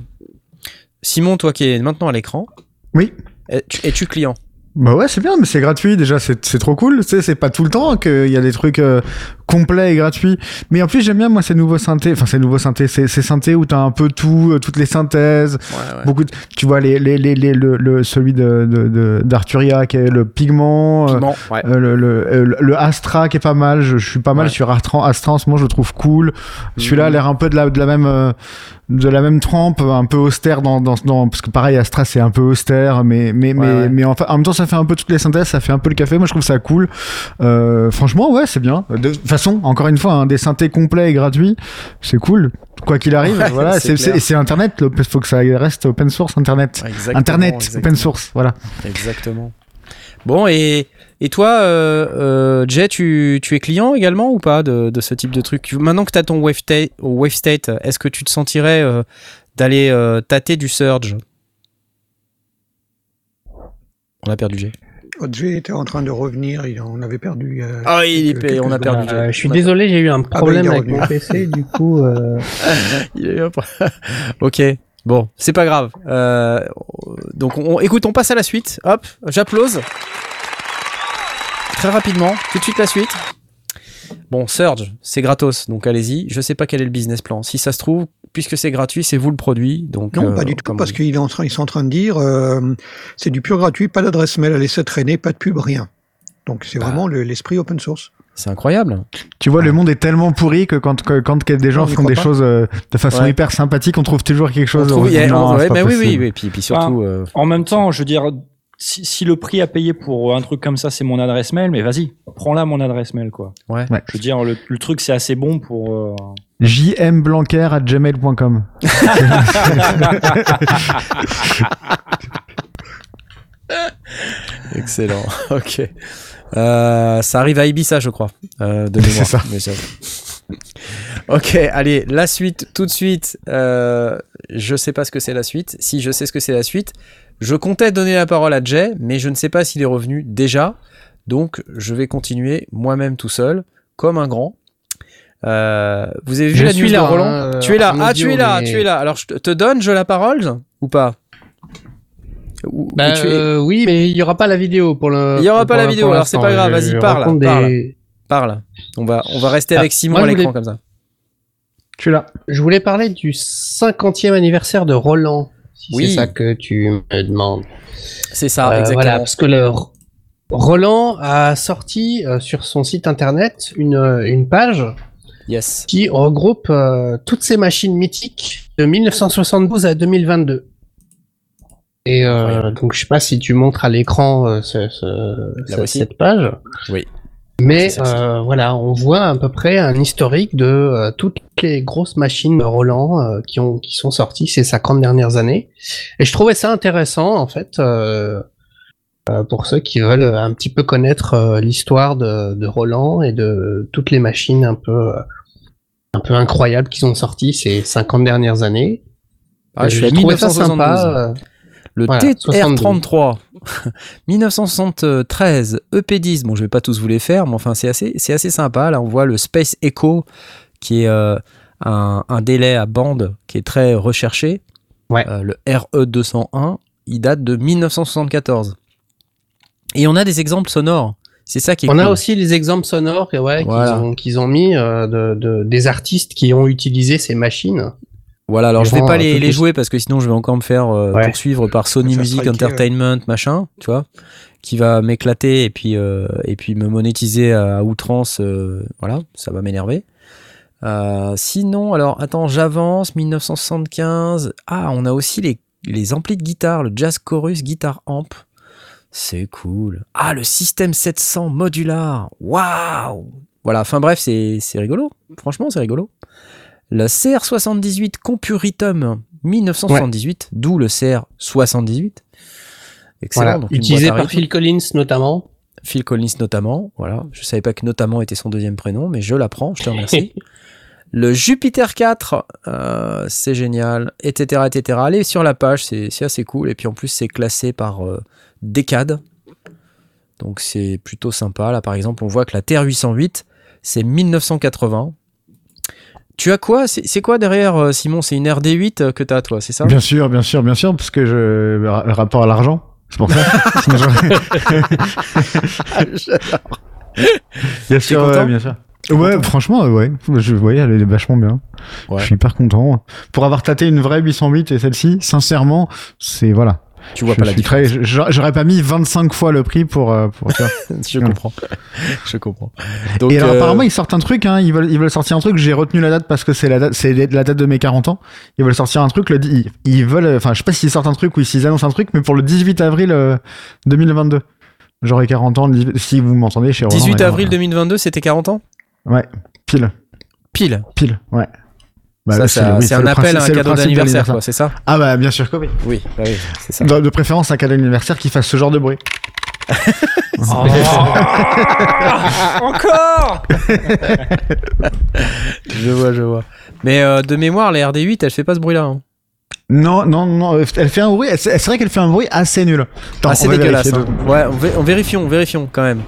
Simon, toi qui es maintenant à l'écran, Oui. es-tu client? Bah ouais, c'est bien, mais c'est gratuit déjà, c'est c'est trop cool. Tu sais, c'est pas tout le temps qu'il y a des trucs euh, complets et gratuits. Mais en plus, j'aime bien moi ces nouveaux synthés, enfin ces nouveaux synthés, ces, ces synthés où t'as un peu tout, euh, toutes les synthèses, Ouais, ouais. beaucoup. De, tu vois les, les, les, les- le, le- celui de d'Arturia qui est le pigment. euh, Piment, ouais. euh, le, le, le- Astra qui est pas mal, je, je suis pas mal sur Astra, Astra en ce moment, je le trouve cool. Celui-là a Mhm. l'air un peu de la, de la même euh, de la même trempe, un peu austère dans, dans, dans parce que pareil Astra c'est un peu austère, mais mais mais, mais en, en même temps ça fait un peu toutes les synthèses, ça fait un peu le café. Moi je trouve ça cool. Euh, franchement ouais c'est bien. De façon encore une fois hein, des synthés complets et gratuits, c'est cool. Quoi qu'il arrive, Ouais, voilà, c'est Internet. Il faut que ça reste open source Internet. Exactement, Internet, exactement. open source, voilà. Exactement. Bon, et, et toi, euh, euh, Jay, tu, tu es client également ou pas de, de ce type de truc? Maintenant que tu as ton wave state, est-ce que tu te sentirais euh, d'aller euh, tâter du surge? On a perdu Jay. Jay était en train de revenir, il en avait perdu. euh, Ah, il est quelques- payé, on a perdu. Euh, je suis On désolé, j'ai eu un bah, problème il est avec mon PC, du coup. euh, Il ok. Bon, c'est pas grave. Euh, donc, on, écoute, on passe à la suite. Hop, j'applause. Très rapidement, tout de suite la suite. Bon, Surge, c'est gratos, donc allez-y. Je sais pas quel est le business plan. Si ça se trouve, puisque c'est gratuit, c'est vous le produit. Donc, Non, euh, pas du tout, parce on- qu'ils sont en train- de dire euh, c'est du pur gratuit, pas d'adresse mail à laisser traîner, pas de pub, rien. Donc c'est Bah. vraiment le- l'esprit open source. c'est incroyable. Tu vois, le monde est tellement pourri que quand, que- quand des gens Non, on font des pas. choses euh, de façon Ouais. hyper sympathique, on trouve toujours quelque On chose. trouve- de yeah, non, ouais, mais oui, oui, oui. Puis, puis surtout, euh, En même temps, je veux dire, si, si le prix à payer pour un truc comme ça, c'est mon adresse mail, mais vas-y, prends-la mon adresse mail, quoi. ouais. Ouais. Je veux dire, le, le truc, c'est assez bon pour. euh, jmblanquer à gmail.com. Excellent. ok. Euh, ça arrive à Ibiza, je crois, euh, de mémoire. C'est ça. Mais ça- ok, allez, la suite, tout de suite. Euh, je sais pas ce que c'est la suite. Si je sais ce que c'est la suite, je comptais donner la parole à Jay, mais je ne sais pas s'il est revenu déjà. Donc, je vais continuer moi-même tout seul, comme un grand. Euh, vous avez vu Je la news là, de Roland hein, Tu es là. Ah, tu es là, mais- tu es là. Alors, je te- donne, je la parole ou pas? Ou- Bah, ou tu es- euh, oui, mais il y aura pas la vidéo pour le. Il y aura pour- pas la vidéo, alors c'est pas grave, vas-y, parle, parle. On va, on va rester Ah, avec Simon moi, à l'écran voulais- comme ça. Suis là. Je voulais parler du 50e anniversaire de Roland. Oui. c'est ça que tu me demandes. C'est ça, Euh, exactement. Voilà, parce que le Roland a sorti euh, sur son site internet une, euh, une page Yes. qui regroupe euh, toutes ces machines mythiques de 1972 à 2022. Et donc je sais pas si tu montres à l'écran ce- ce- cette page. Oui. Mais euh, voilà, on voit à peu près un historique de euh, toutes les grosses machines de Roland euh, qui ont qui sont sorties ces 50 dernières années. Et je trouvais ça intéressant en fait euh, euh, pour ceux qui veulent un petit peu connaître l'histoire de, de Roland et de toutes les machines un peu euh, un peu incroyables qu'ils ont sorties ces 50 dernières années. Ah, je à trouvé ça 1972. sympa. Le Voilà, TR33. 1973, EP10. Bon, je vais pas tous vous les faire, mais enfin, c'est assez, c'est assez sympa. Là, on voit le Space Echo, qui est euh, un, un délai à bande qui est très recherché. Ouais. Euh, le RE201, il date de 1974. Et on a des exemples sonores. C'est ça qui est On a aussi les exemples sonores ouais, Voilà. qu'ils ont, mis euh, de, de- des artistes qui ont utilisé ces machines. Voilà, alors je vais pas les, jouer parce que sinon je vais encore me faire euh, Ouais. poursuivre par Sony Music striker, Entertainment, machin, tu vois, qui va m'éclater et puis euh, et puis me monétiser à, à outrance. euh, voilà, ça va m'énerver. Euh, sinon, alors attends, j'avance. 1975. Ah, on a aussi les les amplis de guitare, le Jazz Chorus Guitar Amp. C'est cool. Ah, le système 700 modular. Waouh. Voilà. Enfin bref, c'est c'est rigolo. Franchement, c'est rigolo. Le CR78 Compuritum 1978, d'où le CR78. Excellent. Voilà, donc une utilisé par. Phil Collins notamment. Phil Collins notamment. Voilà, je savais pas que notamment était son deuxième prénom, mais je l'apprends. Je te remercie. le Jupiter 4, euh, c'est génial, etc., etc. Allez sur la page, c'est assez cool. Et puis en plus, c'est classé par euh, décade. Donc c'est plutôt sympa. Là, par exemple, on voit que la TR808, c'est 1980. Tu as quoi? C'est quoi derrière, euh, Simon? C'est une RD8 euh, que t'as, toi, c'est ça? Bien sûr, bien sûr, bien sûr, parce que je le ra- le rapport à l'argent. C'est pour ça. Bien sûr, ouais, bien sûr. Ouais, franchement, ouais. Je voyais, elle est vachement bien. Ouais. Je suis hyper content. Pour avoir tâté une vraie 808 et celle-ci, sincèrement, c'est voilà. Tu vois Je pas la différence. J'aurais pas mis 25 fois le prix pour, euh, pour ça. Je comprends. Je comprends. Donc, et alors, euh, apparemment, ils sortent un truc, hein, ils veulent, ils veulent sortir un truc, j'ai retenu la date parce que c'est la date, c'est la date de mes 40 ans. Ils veulent sortir un truc, le, ils, ils veulent, enfin, je sais pas s'ils sortent un truc ou s'ils annoncent un truc, mais pour le 18 avril euh, 2022. J'aurai 40 ans, le 18 si vous m'entendez chez Roland. 18 d'ailleurs. avril 2022, c'était 40 ans? Ouais, pile, Pile. pile, ouais. Bah, oui, c'est un appel à un cadeau d'anniversaire, c'est ça Ah bah, bien sûr que oui. Oui, bah oui, c'est ça. De, de préférence, un cadeau d'anniversaire qui fasse ce genre de bruit. Encore Je vois, je vois. Mais euh, de mémoire, la RD8, elle fait pas ce bruit-là. hein. Non, non, non, elle fait un bruit, c'est vrai qu'elle fait un bruit assez nul. Attends, Ah, c'est on va dégueulasse. hein. Ouais, on, vé- on vérifions, vérifions quand même.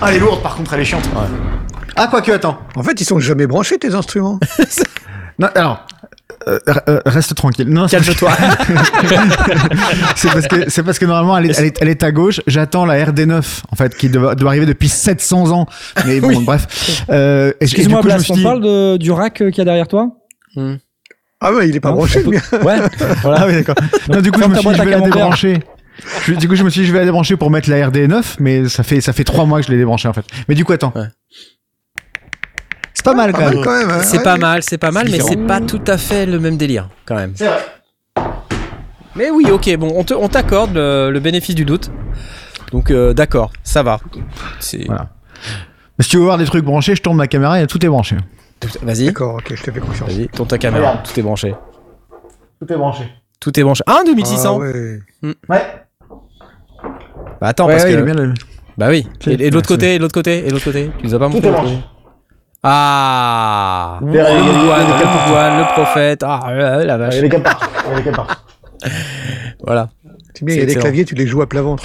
Ah, elle est lourde, par contre, elle est chiante. Ah, quoique, attends. En fait, ils sont jamais branchés, tes instruments. Non, alors. euh, euh, reste tranquille. Non, c'est- Calme-toi. c'est parce que c'est parce que normalement elle est, elle est, elle est à gauche. J'attends la RD9 en fait qui doit, doit arriver depuis 700 ans. Mais bon, bref. Euh, Excuse-moi, coup, je me Blas, suis on dit- parle de- du rack euh, qu'il y a derrière toi? Ah ouais, il est pas Non, branché, peut-. Ouais, voilà. Ah oui, d'accord. Non, du coup, je me suis dit, je vais la débrancher. Je- du coup, je me suis dit, je vais la débrancher pour mettre la RD9, mais ça fait, ça fait trois mois que je l'ai débranché, en fait. Mais du coup, attends. Ouais. C'est pas mal, Pas quand même. quand même. hein. C'est Ouais. pas mal, c'est pas mal, mais c'est pas tout à fait le même délire, quand même. C'est vrai. Mais oui, ok, bon, on te- on t'accorde le, le bénéfice du doute. Donc, euh, d'accord, ça va. C'est... Voilà. Mais si tu veux voir des trucs branchés, je tourne ma caméra et tout est branché. tout- Vas-y, D'accord, ok, je te fais confiance. vas-y, tourne ta caméra, Regarde. tout est branché. Tout est branché. Tout est branché. Ah, 2600 Ah ouais. Ouais. Bah attends, Ouais, parce ouais, que... il est bien le- Bah oui. Et, et de l'autre côté, et de l'autre côté, et de l'autre côté. Tu nous as pas montré est l'autre branché. Ah Le prophète. Ah, la, la vache. Il y a les capteurs. Il y a les capteurs. Voilà. Excellent. claviers, tu les joues à plat ventre.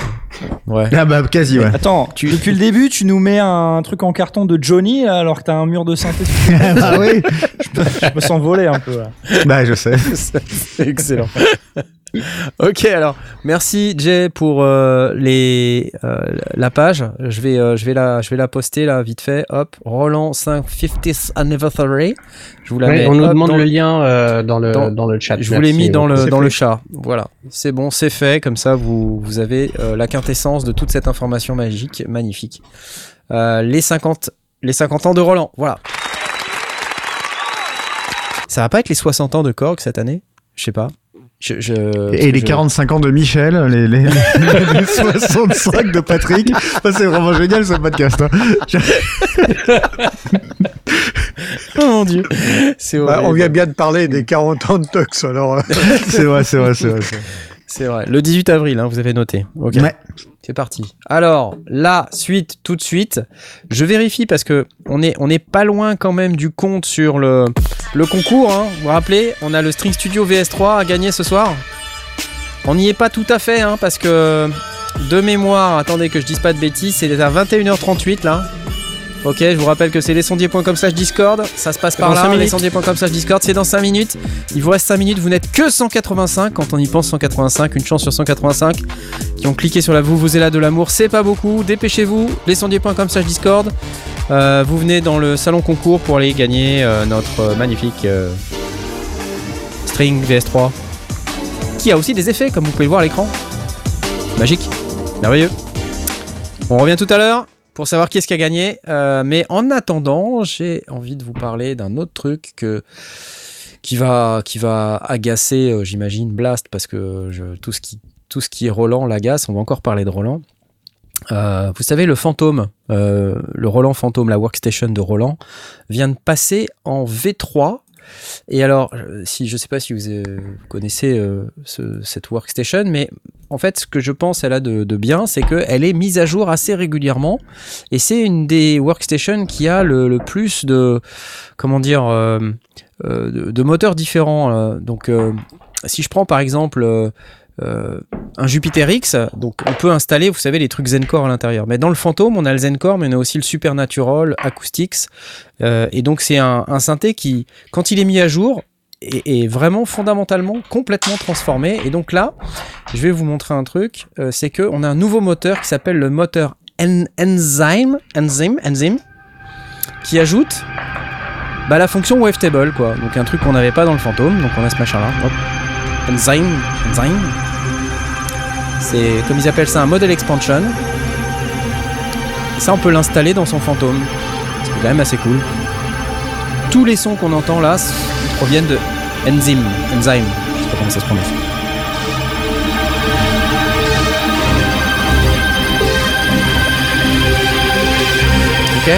Ouais. Ah bah, quasi, ouais. Attends, depuis le début, tu nous mets un truc en carton de Johnny là, alors que t'as un mur de synthé. ah oui. Je me sens volé un peu là. Bah, je sais. C'est excellent. ok, alors merci Jay pour euh, les euh, la page. Je vais euh, je vais la je vais la poster là vite fait. Hop, Roland 5 50th anniversary. Je vous la Ouais, mets. on nous hop, demande le lien euh, dans, le, dans- dans le chat. Je vous l'ai mis dans le dans fait. le chat. Voilà, c'est bon, c'est fait. Comme ça, vous vous avez euh, la quintessence de toute cette information magique, magnifique. Euh, les 50 les 50 ans de Roland. Voilà. Ça va pas être les 60 ans de Korg cette année? Je sais pas. Je, je- Et les je- 45 ans de Michel, les, les, les 65 de Patrick. Ça, c'est vraiment génial ce podcast. hein. Oh mon dieu. Bah, on vient bien de parler des 40 ans de Tux, alors. C'est vrai, c'est vrai, c'est vrai. c'est vrai. Le 18 avril, hein, vous avez noté. Ok. Ouais. C'est parti. Alors, la suite, tout de suite. Je vérifie parce que on est, pas loin quand même du compte sur le, le concours. Hein. Vous vous rappelez, on a le String Studio VS3 à gagner ce soir. On n'y est pas tout à fait, hein, parce que de mémoire, attendez que je dise pas de bêtises, c'est à 21h38 là. Ok, je vous rappelle que c'est lesondiers.com slash discord, ça se passe par là, lesondiers.com slash discord, c'est dans 5 minutes. Il vous reste 5 minutes, vous n'êtes que 185, quand on y pense 185, une chance sur 185, qui ont cliqué sur la vous vous là de l'amour, c'est pas beaucoup, dépêchez-vous, lesondiers.com slash discord. Euh, vous venez dans le salon concours pour aller gagner euh, notre euh, magnifique euh, string VS3, qui a aussi des effets, comme vous pouvez le voir à l'écran. Magique, merveilleux. On revient tout à l'heure pour savoir qui est-ce qui a gagné. Euh, mais en attendant, j'ai envie de vous parler d'un autre truc que, qui, va, qui va agacer, euh, j'imagine, Blast, parce que je- tout, ce qui, tout ce qui est Roland l'agace. On va encore parler de Roland. Euh, vous savez, le fantôme, euh, le Roland Fantôme, la workstation de Roland, vient de passer en V3. Et alors, euh, je sais pas si vous euh, connaissez euh, ce- cette workstation, mais en fait, ce que je pense elle a de, bien, c'est qu'elle est mise à jour assez régulièrement. Et c'est une des workstations qui a le, plus de, comment dire, de, de moteurs différents. donc, si je prends par exemple euh, un Jupiter X, donc on peut installer, vous savez, les trucs Zencore à l'intérieur. Mais dans le Phantom, on a le Zencore, mais on a aussi le Supernatural, Acoustics. Euh, et donc c'est un, synthé qui, quand il est mis à jour, est, vraiment fondamentalement complètement transformé. Et donc là, je vais vous montrer un truc, euh, c'est que on a un nouveau moteur qui s'appelle le moteur En- Enzyme, Enzyme, Enzyme, qui ajoute bah, la fonction wavetable, quoi. Donc un truc qu'on n'avait pas dans le Phantom, donc on a ce machin-là. Enzyme, Enzyme. C'est comme ils appellent ça un model expansion. Ça, on peut l'installer dans son Phantom. C'est quand même assez cool. Tous les sons qu'on entend là proviennent de Enzyme, Enzyme. Je sais pas comment ça se prononce. Ok.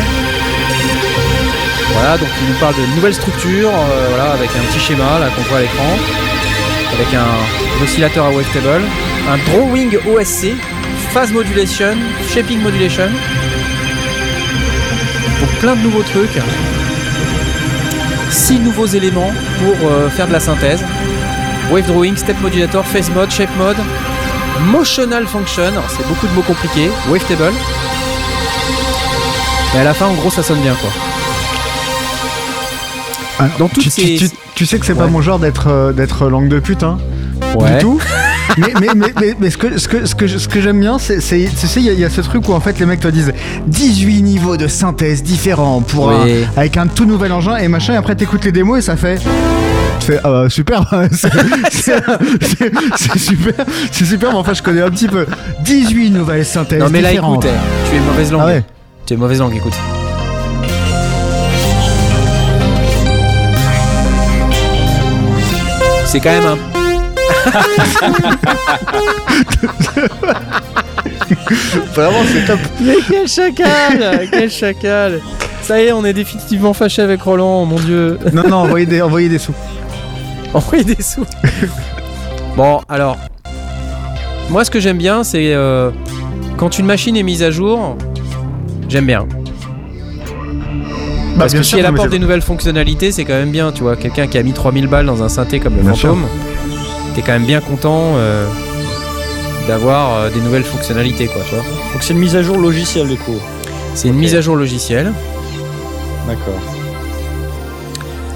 Voilà, donc il nous parle de nouvelles structures, euh, voilà, avec un petit schéma là qu'on voit à l'écran, avec un oscillateur à wavetable, un drawing OSC, phase modulation, shaping modulation, donc plein de nouveaux trucs, six nouveaux éléments pour euh, faire de la synthèse, wave drawing, step modulator, phase mode, shape mode, motional function, c'est beaucoup de mots compliqués, wavetable, et à la fin en gros ça sonne bien quoi. Ah, Dans toutes tu, ces- tu- tu- tu sais que c'est pas mon genre d'être euh, d'être langue de pute, hein Ouais. Du tout. mais, mais, mais, mais, mais ce que, ce que, ce que, ce que j'aime bien, c'est, tu sais, il y, a- il y a ce truc où en fait les mecs te disent 18 niveaux de synthèse différents pour un- avec un tout nouvel engin et machin, et après t'écoutes les démos et ça fait. Tu fais, ah bah, super, c'est, super, c'est super, mais enfin je connais un petit peu. 18 nouvelles synthèses Non mais là écoute, eh, tu es mauvaise langue. Ah ouais. Tu es mauvaise langue, écoute. C'est quand même un. Vraiment, c'est top. Mais quel chacal Quel chacal Ça y est, on est définitivement fâché avec Roland, mon dieu. Non, non, envoyez des, envoyez des sous. Envoyer des sous. bon, alors. Moi, ce que j'aime bien, c'est euh, quand une machine est mise à jour, j'aime bien. Bah, Parce que sûr, si elle apporte des nouvelles fonctionnalités, c'est quand même bien, tu vois. Quelqu'un qui a mis 3000 balles dans un synthé comme le Bien Phantom, t'es quand même bien content euh, d'avoir euh, des nouvelles fonctionnalités, quoi, tu vois. Donc c'est une mise à jour logicielle du coup. C'est une mise à jour logicielle. D'accord.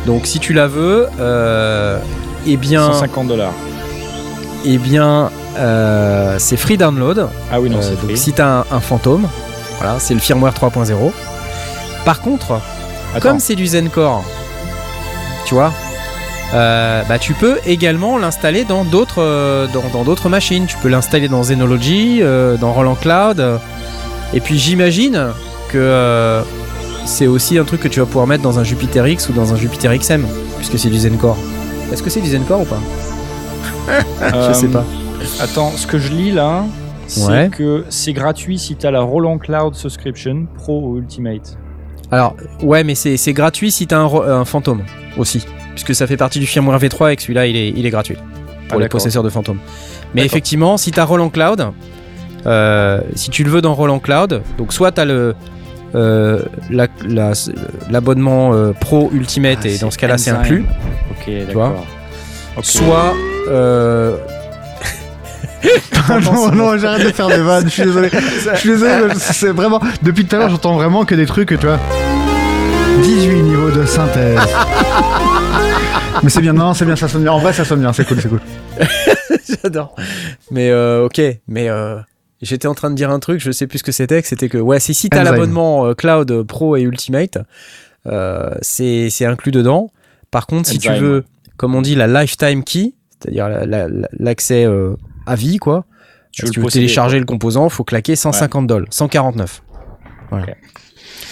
Donc si tu la veux, euh, eh bien, 150 dollars. eh bien, euh, c'est free download. Ah oui, non, Euh, c'est donc free. si t'as un, un fantôme, voilà, c'est le firmware 3.0. Par contre, Attends, comme c'est du Zencore, tu vois, euh, bah tu peux également l'installer dans d'autres euh, dans, dans d'autres machines. Tu peux l'installer dans Zenology, euh, dans Roland Cloud. et puis j'imagine que euh, c'est aussi un truc que tu vas pouvoir mettre dans un Jupiter X ou dans un Jupiter XM, puisque c'est du Zencore. Est-ce que c'est du Zencore ou pas Je sais euh, pas. Attends, ce que je lis là, c'est Ouais. que c'est gratuit si t'as la Roland Cloud Subscription Pro ou Ultimate. Alors, ouais, mais c'est gratuit si t'as un, un fantôme aussi. Puisque ça fait partie du firmware V3 et que celui-là, il est, il est gratuit pour Ah, les d'accord. possesseurs de fantômes. Mais effectivement, si t'as Roland Cloud, euh, si tu le veux dans Roland Cloud, donc soit t'as le. euh, la- la- l'abonnement euh, pro ultimate Ah, et dans ce cas-là c'est inclus Ok, vois d'accord. Ok. soit euh, non, non, j'arrête de faire des vannes, je suis désolé. Je suis désolé, c'est vraiment. Depuis tout à l'heure, j'entends vraiment que des trucs, tu vois. 18 niveaux de synthèse. mais c'est bien, non, c'est bien, ça sonne bien. En vrai, ça sonne bien, c'est cool, c'est cool. J'adore. Mais euh, ok, mais euh, j'étais en train de dire un truc, je sais plus ce que c'était, que c'était que ouais, si, si t'as l'abonnement euh, Cloud Pro et Ultimate, euh, c'est c'est inclus dedans. Par contre, si tu veux, comme on dit, la lifetime key, c'est-à-dire la- la- la- l'accès euh, à vie, quoi. Tu si veux tu le veux posséder, télécharger quoi. le composant, faut claquer 150 dollars, 149. Voilà. Ok.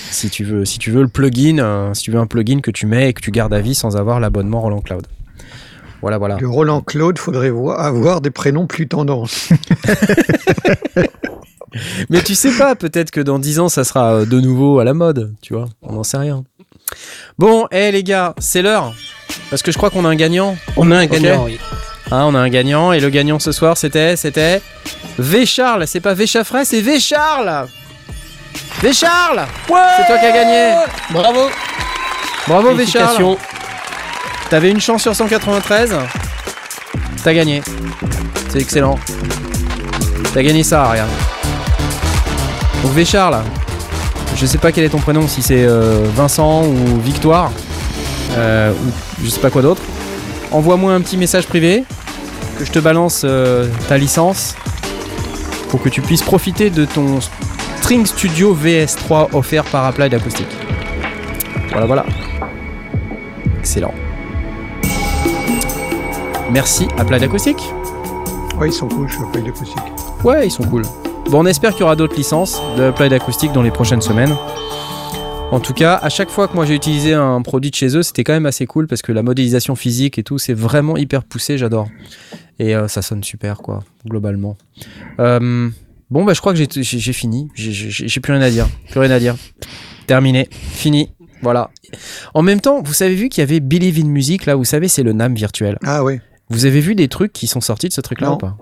Si tu veux, si tu veux le plugin, euh, si tu veux un plugin que tu mets et que tu gardes à vie sans avoir l'abonnement Roland Cloud. Voilà, voilà. Le Roland Claude, faudrait voir- avoir des prénoms plus tendance. Mais tu sais pas, peut-être que dans 10 ans, ça sera euh, de nouveau à la mode, tu vois. On n'en sait rien. Bon, hé les gars, c'est l'heure. Parce que je crois qu'on a un gagnant. On a un gagnant, oui. Hein, on a un gagnant. Et le gagnant ce soir, c'était, c'était V Charles. C'est pas V Chaffray, c'est V Charles. V Charles. c'est toi qui as gagné. Bravo Bravo V Charles. T'avais une chance sur 193. T'as gagné. C'est excellent. T'as gagné ça, regarde. Donc Véchard là, je sais pas quel est ton prénom, si c'est euh, Vincent ou Victoire, euh, ou je sais pas quoi d'autre. Envoie-moi un petit message privé, que je te balance euh, ta licence, pour que tu puisses profiter de ton String Studio VS3 offert par Applied Acoustic. Voilà, voilà. Excellent. Merci Applied Acoustic. Ouais, ils sont cool, je suis pas acoustique. Ouais, ils sont cool. Bon, on espère qu'il y aura d'autres licences de Applied Acoustic dans les prochaines semaines. En tout cas, à chaque fois que moi j'ai utilisé un produit de chez eux, c'était quand même assez cool parce que la modélisation physique et tout, c'est vraiment hyper poussé, j'adore. Et euh, ça sonne super, quoi, globalement. Euh, bon, bah, je crois que j'ai- fini. J'ai- plus rien à dire. Plus rien à dire. Terminé. Fini. Voilà. En même temps, vous avez vu qu'il y avait Believe in Music, là, vous savez, c'est le NAM virtuel. Ah ouais. Vous avez vu des trucs qui sont sortis de ce truc-là ou pas?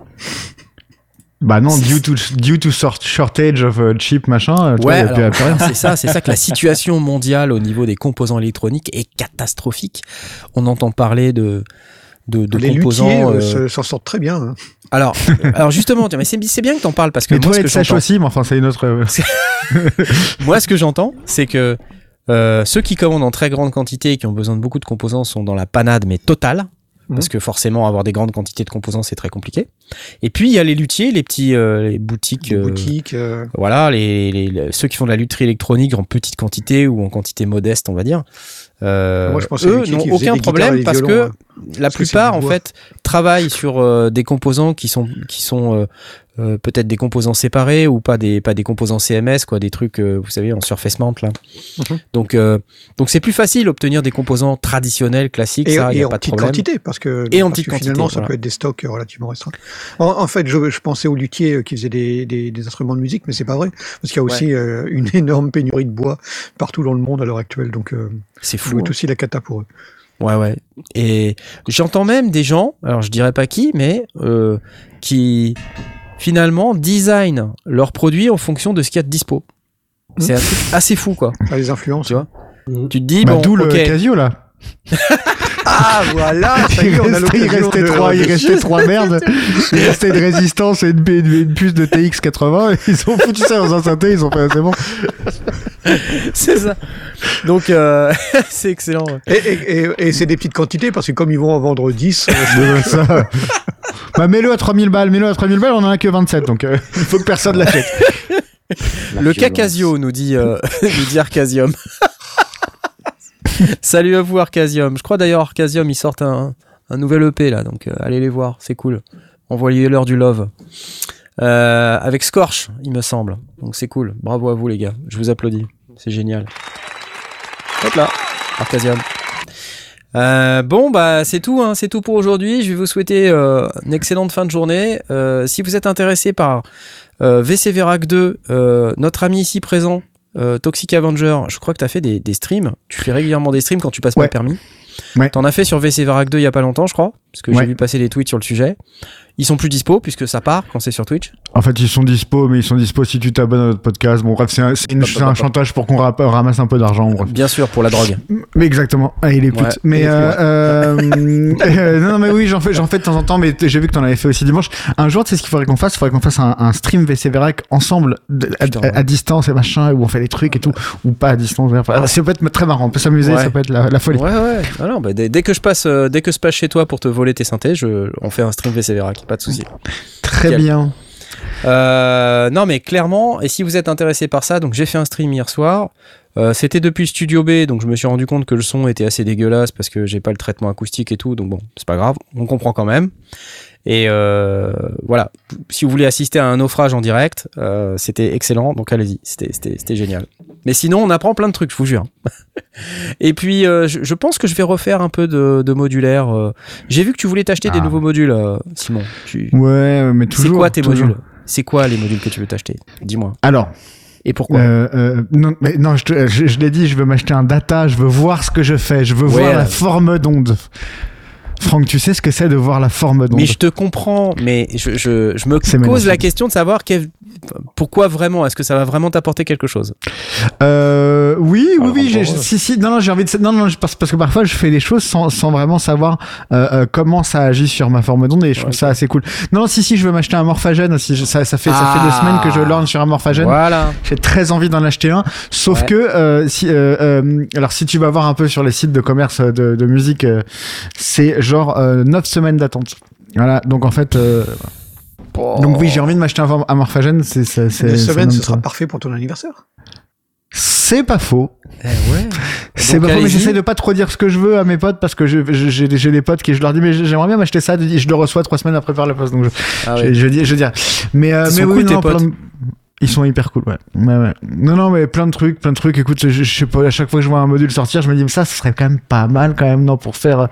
Bah non, due to, due to sort- shortage of uh, chip machin, euh, Ouais, c'est ça, c'est ça que la situation mondiale au niveau des composants électroniques est catastrophique. On entend parler de de, de Les composants. luthiers euh, euh, se- s'en sortent très bien. hein. Alors, alors justement, mais c'est bien que t'en parles parce que Les moi, ce que j'entends, aussi, mais enfin, c'est une autre. euh, moi, ce que j'entends, c'est que euh, ceux qui commandent en très grande quantité et qui ont besoin de beaucoup de composants sont dans la panade, mais totale. Mhm. Parce que forcément, avoir des grandes quantités de composants, c'est très compliqué. Et puis, il y a les luthiers, les petits euh, les boutiques. Les euh, boutiques. euh, Voilà, les, les- ceux qui font de la lutherie électronique en petite quantité ou en quantité modeste, on va dire. euh, Moi, je eux n'ont aucun problème des parce violons, que hein. la Parce que c'est plupart, en bois. fait, travaillent sur euh, des composants qui sont qui sont euh, peut-être des composants séparés ou pas des pas des composants CMS, quoi, des trucs, euh, vous savez, en surface mount là. Mhm. Donc euh, donc c'est plus facile d'obtenir des composants traditionnels classiques, Et, ça, il y et a en pas de petite problème. quantité, parce que, Et en parce petite que quantité, finalement, ça voilà. peut être des stocks relativement restreints. En, en fait, je, je pensais aux luthiers qui faisaient des, des, des instruments de musique, mais c'est pas vrai, parce qu'il y a aussi une énorme pénurie de bois partout dans le monde à l'heure actuelle, donc C'est fou. doit hein. aussi la cata pour eux. Ouais, ouais. Et j'entends même des gens, alors je dirais pas qui, mais euh, qui finalement designent leurs produits en fonction de ce qu'il y a de dispo. C'est un truc assez fou, quoi. Ah, les influences. Tu vois Tu te dis, bah, bon, D'où le Casio là. Ah, voilà, ça y Il est, on a restait, il l'occasion restait de- trois, il restait trois merdes. Il restait une résistance et une, une- une puce de TX80. Ils ont foutu ça dans un synthé, ils ont fait, c'est bon. c'est ça. Donc, euh, c'est excellent. ouais. Et, et, et, et c'est des petites quantités, parce que comme ils vont en vendre 10, euh, De ça. Bah, mets-le à 3000 balles, mets-le à 3000 balles, on en a que 27, donc euh, il faut que personne l'achète. Le Cacasio, nous dit, euh, nous dit Arcasium. Salut à vous, Arcasium. Je crois d'ailleurs, Arcasium, ils sortent un, un nouvel EP, là, donc euh, allez les voir, c'est cool. Envoyez-leur du love. Euh, avec Scorch, il me semble. Donc c'est cool. Bravo à vous, les gars. Je vous applaudis. C'est génial. Hop là, Arcasium. Euh, bon bah c'est tout, hein, c'est tout pour aujourd'hui. Je vais vous souhaiter euh, une excellente fin de journée. Euh, si vous êtes intéressé par euh, VC Verac 2, euh, notre ami ici présent, euh, Toxic Avenger, je crois que tu as fait des, des streams. Tu fais régulièrement des streams quand tu passes pas Ouais. le permis. Ouais. T'en as fait sur VC Verac 2 il y a pas longtemps, je crois, parce que Ouais. j'ai vu passer des tweets sur le sujet. Ils sont plus dispo puisque ça part quand c'est sur Twitch. En fait, ils sont dispo, mais ils sont dispo si tu t'abonnes à notre podcast. Bon, bref, c'est un, c'est une- chantage pour qu'on ra- ramasse un peu d'argent. Bref. Bien sûr pour la drogue. Mais exactement. Ah, il est pute. Ouais, mais il est euh, euh, non, mais oui, j'en fais, j'en fais de temps en temps. Mais j'ai vu que t'en avais fait aussi dimanche. Un jour, tu sais ce qu'il faudrait qu'on fasse? Il faudrait qu'on fasse un, un stream VC Verac ensemble, de- à, Putain, à- ouais. à distance et machin, où on fait des trucs et tout, ou pas à distance. Enfin, ça peut être très marrant. On peut s'amuser. Ouais. Ça peut être la, la folie. Ouais ouais. Ah non, bah, dès, dès que je passe, euh, dès que je passe chez toi pour te voler tes synthés, je, on fait un stream VC Verac, pas de souci. Très Nickel. bien. Euh, non, mais clairement, et si vous êtes intéressé par ça, donc j'ai fait un stream hier soir. Euh, C'était depuis Studio B, donc je me suis rendu compte que le son était assez dégueulasse parce que j'ai pas le traitement acoustique et tout, donc bon, c'est pas grave, on comprend quand même. Et euh, voilà, si vous voulez assister à un naufrage en direct, euh, c'était excellent, donc allez-y, c'était- c'était c'était génial. Mais sinon, on apprend plein de trucs, je vous jure. et puis, euh, je, je pense que je vais refaire un peu de, de modulaire. euh. J'ai vu que tu voulais t'acheter des Ah. nouveaux modules, euh, Simon. Tu- Ouais, mais toujours. c'est quoi tes toujours. modules? C'est quoi les modules que tu veux t'acheter? Dis-moi. Alors, Et pourquoi? Euh, euh, non, mais non, je, je, je l'ai dit, je veux m'acheter un data, je veux voir ce que je fais, je veux Ouais, voir la forme d'onde. Franck, tu sais ce que c'est de voir la forme d'onde Mais je te comprends, mais je, je, je me pose magnifique. la question de savoir quel- pourquoi vraiment, est-ce que ça va vraiment t'apporter quelque chose? Euh, oui, oui, Alors, oui, si, si, non, non, j'ai envie de, non, non, je- parce, parce que parfois je fais des choses sans, sans vraiment savoir euh, euh, comment ça agit sur ma forme d'onde et je trouve ça assez cool. Non, non, si, si, je veux m'acheter un morphagène aussi. Je- Ça, ça fait, ça fait deux Ah. semaines que je lorne sur un morphagène. Voilà. J'ai très envie d'en acheter un, sauf Ouais. que euh, si, euh, euh, alors si tu vas voir un peu sur les sites de commerce de, de musique, euh, c'est genre euh, 9 semaines d'attente. Voilà, donc en fait, euh, donc oui, j'ai envie de m'acheter un, un morphagène. C'est, c'est, c'est, Une semaine, ce sera parfait pour ton anniversaire. C'est pas faux. Eh ouais. C'est Donc, pas faux, mais j'essaie de pas trop dire ce que je veux à mes potes parce que je- je- j'ai des- j'ai des potes qui je leur dis mais j'aimerais bien m'acheter ça je le reçois trois semaines après faire la poste donc je, Ah je, dis je dis mais euh, mais oui cool, tes non, potes plein ils sont hyper cool ouais. ouais ouais. Non non mais plein de trucs plein de trucs. Écoute je, je sais pas à chaque fois que je vois un module sortir je me dis mais ça ce serait quand même pas mal quand même non pour faire euh,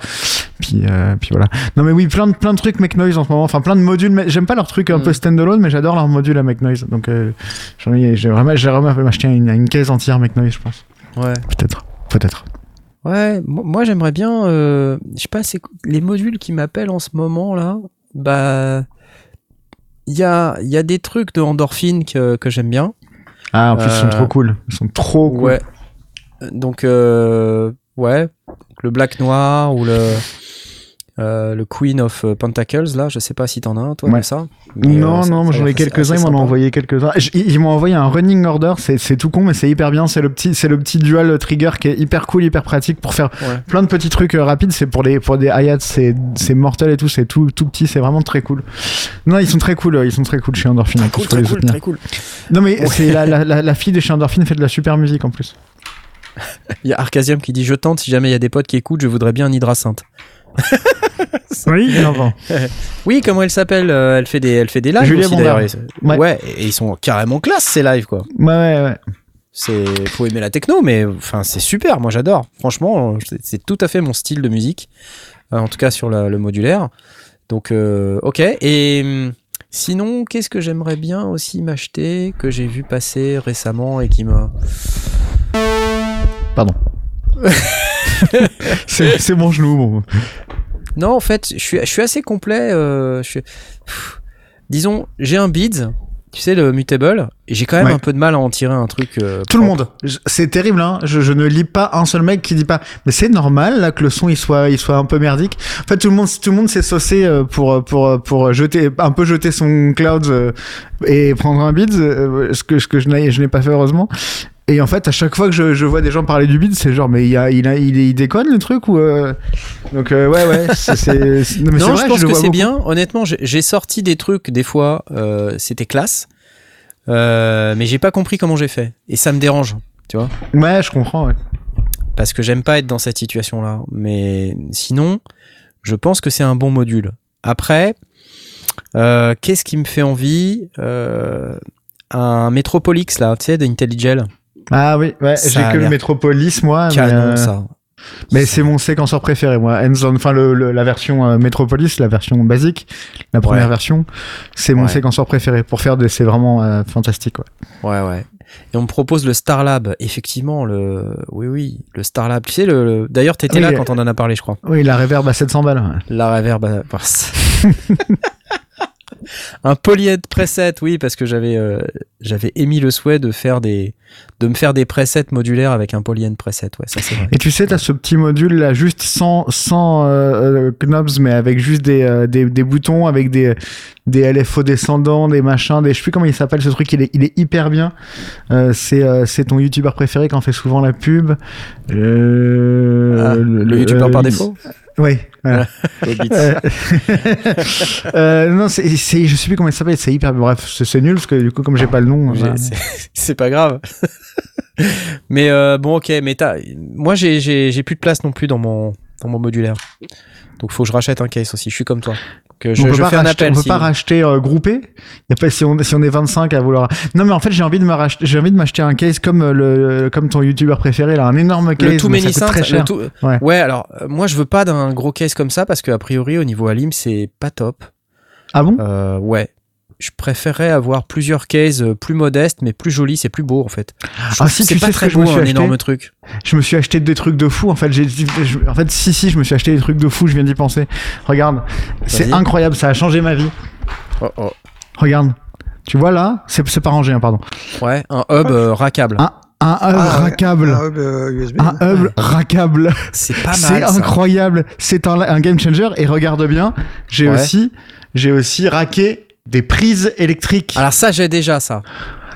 puis euh, puis voilà. Non mais oui plein de plein de trucs Make Noise en ce moment. Enfin plein de modules mais j'aime pas leurs trucs un Mm. peu standalone mais j'adore leurs modules à Make Noise donc euh, j'en ai j'ai vraiment j'ai vraiment m'acheter une, une caisse entière Make Noise je pense. Ouais. peut-être. Peut-être. Ouais, mo- moi j'aimerais bien, euh, je sais pas, c'est les modules qui m'appellent en ce moment là, bah, il y a, il y a des trucs de endorphine que, que j'aime bien. Ah, en plus, ils sont Euh, trop cool. Ils sont trop cool. Ouais. Donc, euh, ouais, le Black Noir ou le, euh, le Queen of Pentacles là, je sais pas si t'en as un toi Ouais. de ça. Mais, non, euh, ça- non, a j'en ai quelques-uns, ils m'en ont envoyé quelques-uns. Ils, m'ont envoyé un running order, c'est tout con, mais c'est hyper bien. C'est le petit, le petit dual trigger qui est hyper cool, hyper pratique pour faire Ouais. plein de petits trucs euh, rapides. C'est pour des, pour des hi-hats, c'est, mortel et tout, c'est tout, tout petit, c'est vraiment très cool. Non, ils sont très cool, euh, ils sont très cool chez Endorphin. Cool, très les cool, soutenir. très cool. Non, mais c'est la, la, fille de chez Endorphin fait de la super musique en plus. Il y a Arcasium qui dit je tente si jamais il y a des potes qui écoutent, je voudrais bien un hydrasynth. Oui, Oui, comment elle s'appelle euh, Elle fait des, elle fait des lives Julia aussi Bondard. Ouais. Ouais. et ils sont carrément classe ces lives quoi. Ouais, ouais, ouais. C'est, faut aimer la techno, mais enfin c'est super. Moi j'adore. Franchement, c'est, tout à fait mon style de musique. Euh, en tout cas sur la- le modulaire. Donc euh, ok. Et hum, sinon, qu'est-ce que j'aimerais bien aussi m'acheter que j'ai vu passer récemment et qui m'a. Pardon. c'est, mon genou, bon. Non, en fait, je suis, je suis assez complet. euh, je suis- Pff, disons, j'ai un Beats, tu sais, le Mutable, et j'ai quand même Ouais. un peu de mal à en tirer un truc. euh, Tout le monde. C'est terrible, hein. Je, je ne lis pas un seul mec qui dit pas. Mais c'est normal là que le son il soit, il soit un peu merdique. En fait, tout le monde, tout le monde s'est saucé euh, pour, pour, pour jeter, un peu jeter son cloud et prendre un euh, ce que, ce que je n'ai, je n'ai pas fait heureusement. Et en fait, à chaque fois que je, je vois des gens parler du beat, c'est genre, mais il, y a, il, a, il, il déconne le truc ou euh... donc euh, ouais ouais. C'est, non, mais c'est non, vrai, je pense que c'est bien. Honnêtement, j'ai- sorti des trucs des fois, euh, c'était classe, mais j'ai pas compris comment j'ai fait, et ça me dérange, tu vois, Ouais, je comprends. Ouais. parce que j'aime pas être dans cette situation-là. Mais sinon, je pense que c'est un bon module. Après, qu'est-ce qui me fait envie Un Metropolix là, tu sais, d'Intelligel. Ah oui, ouais. J'ai que le Metropolis moi. mais, Canon, euh, ça. Mais c'est mon séquenceur préféré, moi. Enfin le, le- la version euh, Metropolis, la version basique, la première Ouais. version, c'est mon Ouais. séquenceur préféré pour faire des. C'est vraiment euh, fantastique, ouais. Ouais, ouais. Et on me propose le Starlab. Effectivement, le. Oui, oui, le Starlab. Tu sais, le. le- D'ailleurs, t'étais Oui, là quand on en a parlé, je crois. Oui, la reverb à 700 balles. La reverb. à- Un polyhead preset, oui, parce que j'avais euh, j'avais émis le souhait de faire des de me faire des presets modulaires avec un polyhead preset. Ouais, ça c'est vrai. Et tu sais, t'as ce petit module là, juste sans, sans euh, euh, knobs, mais avec juste des, euh, des, des boutons, avec des, des LFO descendants, des machins, des. Je sais plus comment il s'appelle ce truc, il est, il est hyper bien. C'est c'est ton youtubeur préféré qui en fait souvent la pub. Ah, le youtubeur par défaut? Oui, voilà. Euh, euh, non, c'est, c'est, je sais plus comment il s'appelle, c'est hyper, bref, c'est, c'est nul parce que du coup, comme j'ai pas le nom. Voilà. c'est- C'est pas grave. mais euh, bon, ok, mais t'as- moi j'ai- j'ai j'ai plus de place non plus dans mon, dans mon modulaire. Donc faut que je rachète un case aussi. Je suis comme toi. Que je, on peut je pas fais un appel. on peut si- pas racheter euh, groupé. Y a pas, si, on, si on est 25 à vouloir. Non, mais en fait, j'ai envie de me racheter, j'ai envie de m'acheter un case comme euh, le, comme ton youtubeur préféré là, un énorme case. Le tout mais ça many coûte très cher. tout- Ouais. Ouais. alors euh, moi je veux pas d'un gros case comme ça parce que a priori au niveau Alim c'est pas top. Ah bon? Euh, ouais. Je préférerais avoir plusieurs cases euh, plus modestes, mais plus jolies, c'est plus beau en fait. Je Ah si, c'est pas très beau un acheté énorme truc. Je me suis acheté des trucs de fou. En fait, j'ai, en fait, si, si, je me suis acheté des trucs de fou. Je viens d'y penser. Regarde, c'est incroyable. Ça a changé ma vie. Oh, oh. Regarde. Tu vois là, c'est, pas rangé, hein, pardon. Ouais, un hub euh, rackable. Un, un hub Ah, rackable. Un hub euh, USB. Un hub rackable. C'est pas mal. C'est incroyable. C'est un, un game changer. Et regarde bien, j'ai Ouais. aussi, j'ai aussi raqué des prises électriques. Alors ça, j'ai déjà ça.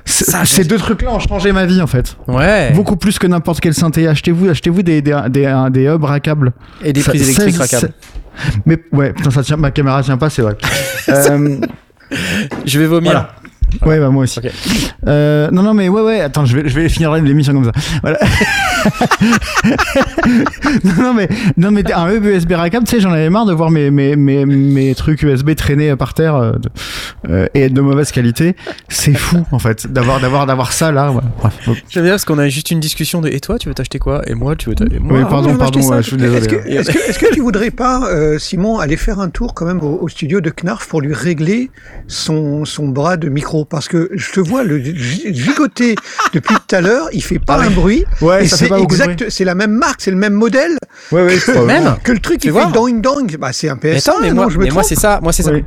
Ces deux trucs-là ont changé ma vie en fait. Ouais. Beaucoup plus que n'importe quel synthé. Achetez-vous, achetez-vous des, des, des, des hubs rackables. Et des Ça- prises électriques 16, rackables. Mais ouais, putain, ça tient, ma caméra tient pas, c'est vrai. Euh, Je vais vomir. Voilà. Ouais, bah moi aussi. Euh, non, non, mais ouais, ouais. Attends, je vais, je vais finir l'émission comme ça. Voilà. non, non, mais, non, mais un hub USB rackable, tu sais, j'en avais marre de voir mes, mes, mes, mes trucs USB traîner par terre euh, de- euh, et être de mauvaise qualité. C'est fou, en fait, d'avoir, d'avoir, d'avoir ça là. ouais. Bref. J'aime bien parce qu'on a juste une discussion de et toi, tu veux t'acheter quoi? Et moi, tu veux t'acheter moi, Oui, pardon, pardon, ouais, je suis Est-ce désolé. que, est-ce, que, est-ce que tu voudrais pas, euh, Simon, aller faire un tour quand même au, au studio de Knarf pour lui régler son, son bras de micro? Parce que je te vois le gi- gigoter depuis tout à l'heure, il fait pas Ah un oui. bruit. Ouais, et ça fait c'est pas beaucoup de exact, c'est la même marque, c'est le même modèle Ouais, ouais, ouais. Même que le truc voir. fait dong dong. Bah c'est un Mais PS1, attends, mais non, moi, je me mais moi c'est ça. Moi, c'est ça. Oui.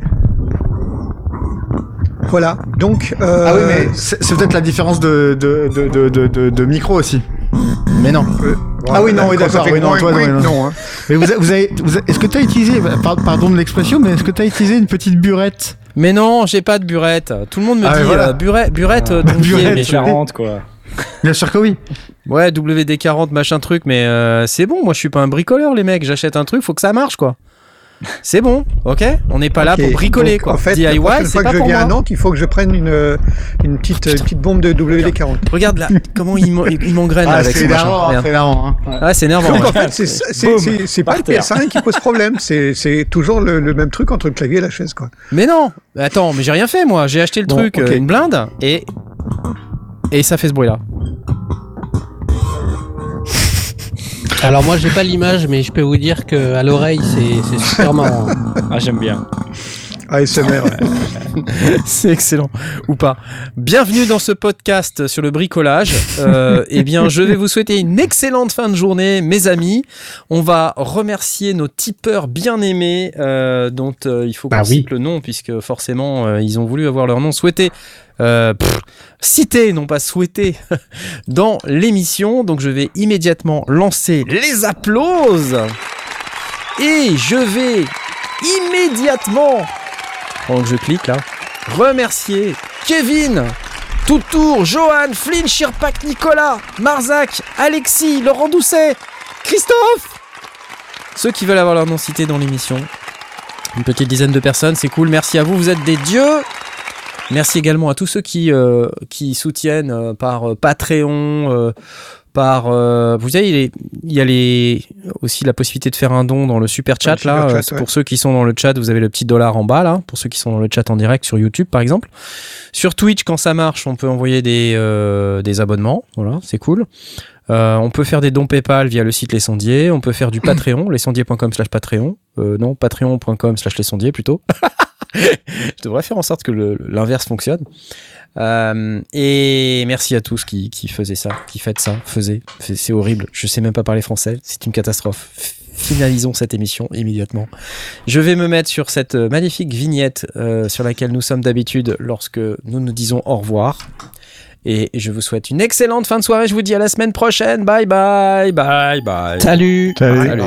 Voilà. Donc. Euh, Ah oui, mais c'est, peut-être la différence de, de, de, de, de, de- de micro aussi. Mais non. euh, Ah oui, non, oui, d'accord, oui, non, toi, boing, non, non. non, hein. Mais vous, avez, vous avez- est-ce que tu as utilisé, par- pardon de l'expression, mais est-ce que tu as utilisé une petite burette? Mais non, j'ai pas de burette. Tout le monde me Ah, dit voilà. euh, burette, burette, euh, Dompier, burette, mais je- 40 quoi. Bien sûr que oui. Ouais, WD40, machin truc, mais euh, c'est bon. Moi, je suis pas un bricoleur, les mecs. J'achète un truc, faut que ça marche, quoi. C'est bon, ok On n'est pas là pour bricoler, donc, quoi. En fait, la DIY, prochaine fois pas que je viens à. Nantes, il faut que je prenne une, euh, une petite, une petite bombe de WD-40. Regarde là, comment il m'en- il m'engraine là, Ah, avec c'est énervant, hein, c'est énervant. hein. Ah, c'est énervant. Donc ouais. en fait, c'est pas le terre. PS1 qui pose problème, c'est c'est toujours le, le même truc entre le clavier et la chaise, quoi. Mais non, attends, mais j'ai rien fait moi. J'ai acheté le Bon, truc, ok. euh, une blinde, et et ça fait ce bruit là. Alors moi j'ai pas l'image, mais je peux vous dire que à l'oreille c'est super marrant. Ah, j'aime bien. ASMR. C'est excellent ou pas. Bienvenue dans ce podcast sur le bricolage. Euh, eh bien, je vais vous souhaiter une excellente fin de journée, mes amis. On va remercier nos tipeurs bien aimés, euh, dont euh, il faut qu'on Bah oui. cite le nom puisque forcément euh, ils ont voulu avoir leur nom souhaité. Euh, pff, cité, non pas souhaité, dans l'émission. Donc je vais immédiatement lancer les applauses. Et je vais immédiatement, pendant que je clique là, remercier Kevin, Toutour, Johan, Flynn, Chirpac, Nicolas, Marzac, Alexis, Laurent Doucet, Christophe Ceux qui veulent avoir leur nom cité dans l'émission. Une petite dizaine de personnes, c'est cool. Merci à vous, vous êtes des dieux. Merci également à tous ceux qui, euh, soutiennent euh, par euh, Patreon, par... euh, vous savez, il, y a les, aussi la possibilité de faire un don dans le super chat. là, chat, Euh, ouais. Pour ceux qui sont dans le chat, vous avez le petit dollar en bas, là, pour ceux qui sont dans le chat en direct sur YouTube, par exemple. Sur Twitch, quand ça marche, on peut envoyer des, euh, des abonnements. Voilà, c'est cool. Euh, on peut faire des dons PayPal via le site Les Sondiers. On peut faire du Patreon, lesondiers.com slash Patreon. Non, patreon.com slash Les Sondiers plutôt. Je devrais faire en sorte que l'inverse fonctionne. Euh, et merci à tous qui, qui faisaient ça, qui faites ça, faisaient. C'est horrible. Je sais même pas parler français. C'est une catastrophe. Finalisons cette émission immédiatement. Je vais me mettre sur cette euh, magnifique vignette euh, sur laquelle nous sommes d'habitude lorsque nous nous disons au revoir. Et je vous souhaite une excellente fin de soirée. Je vous dis à la semaine prochaine. Bye bye, bye bye. Salut Salut. Salut.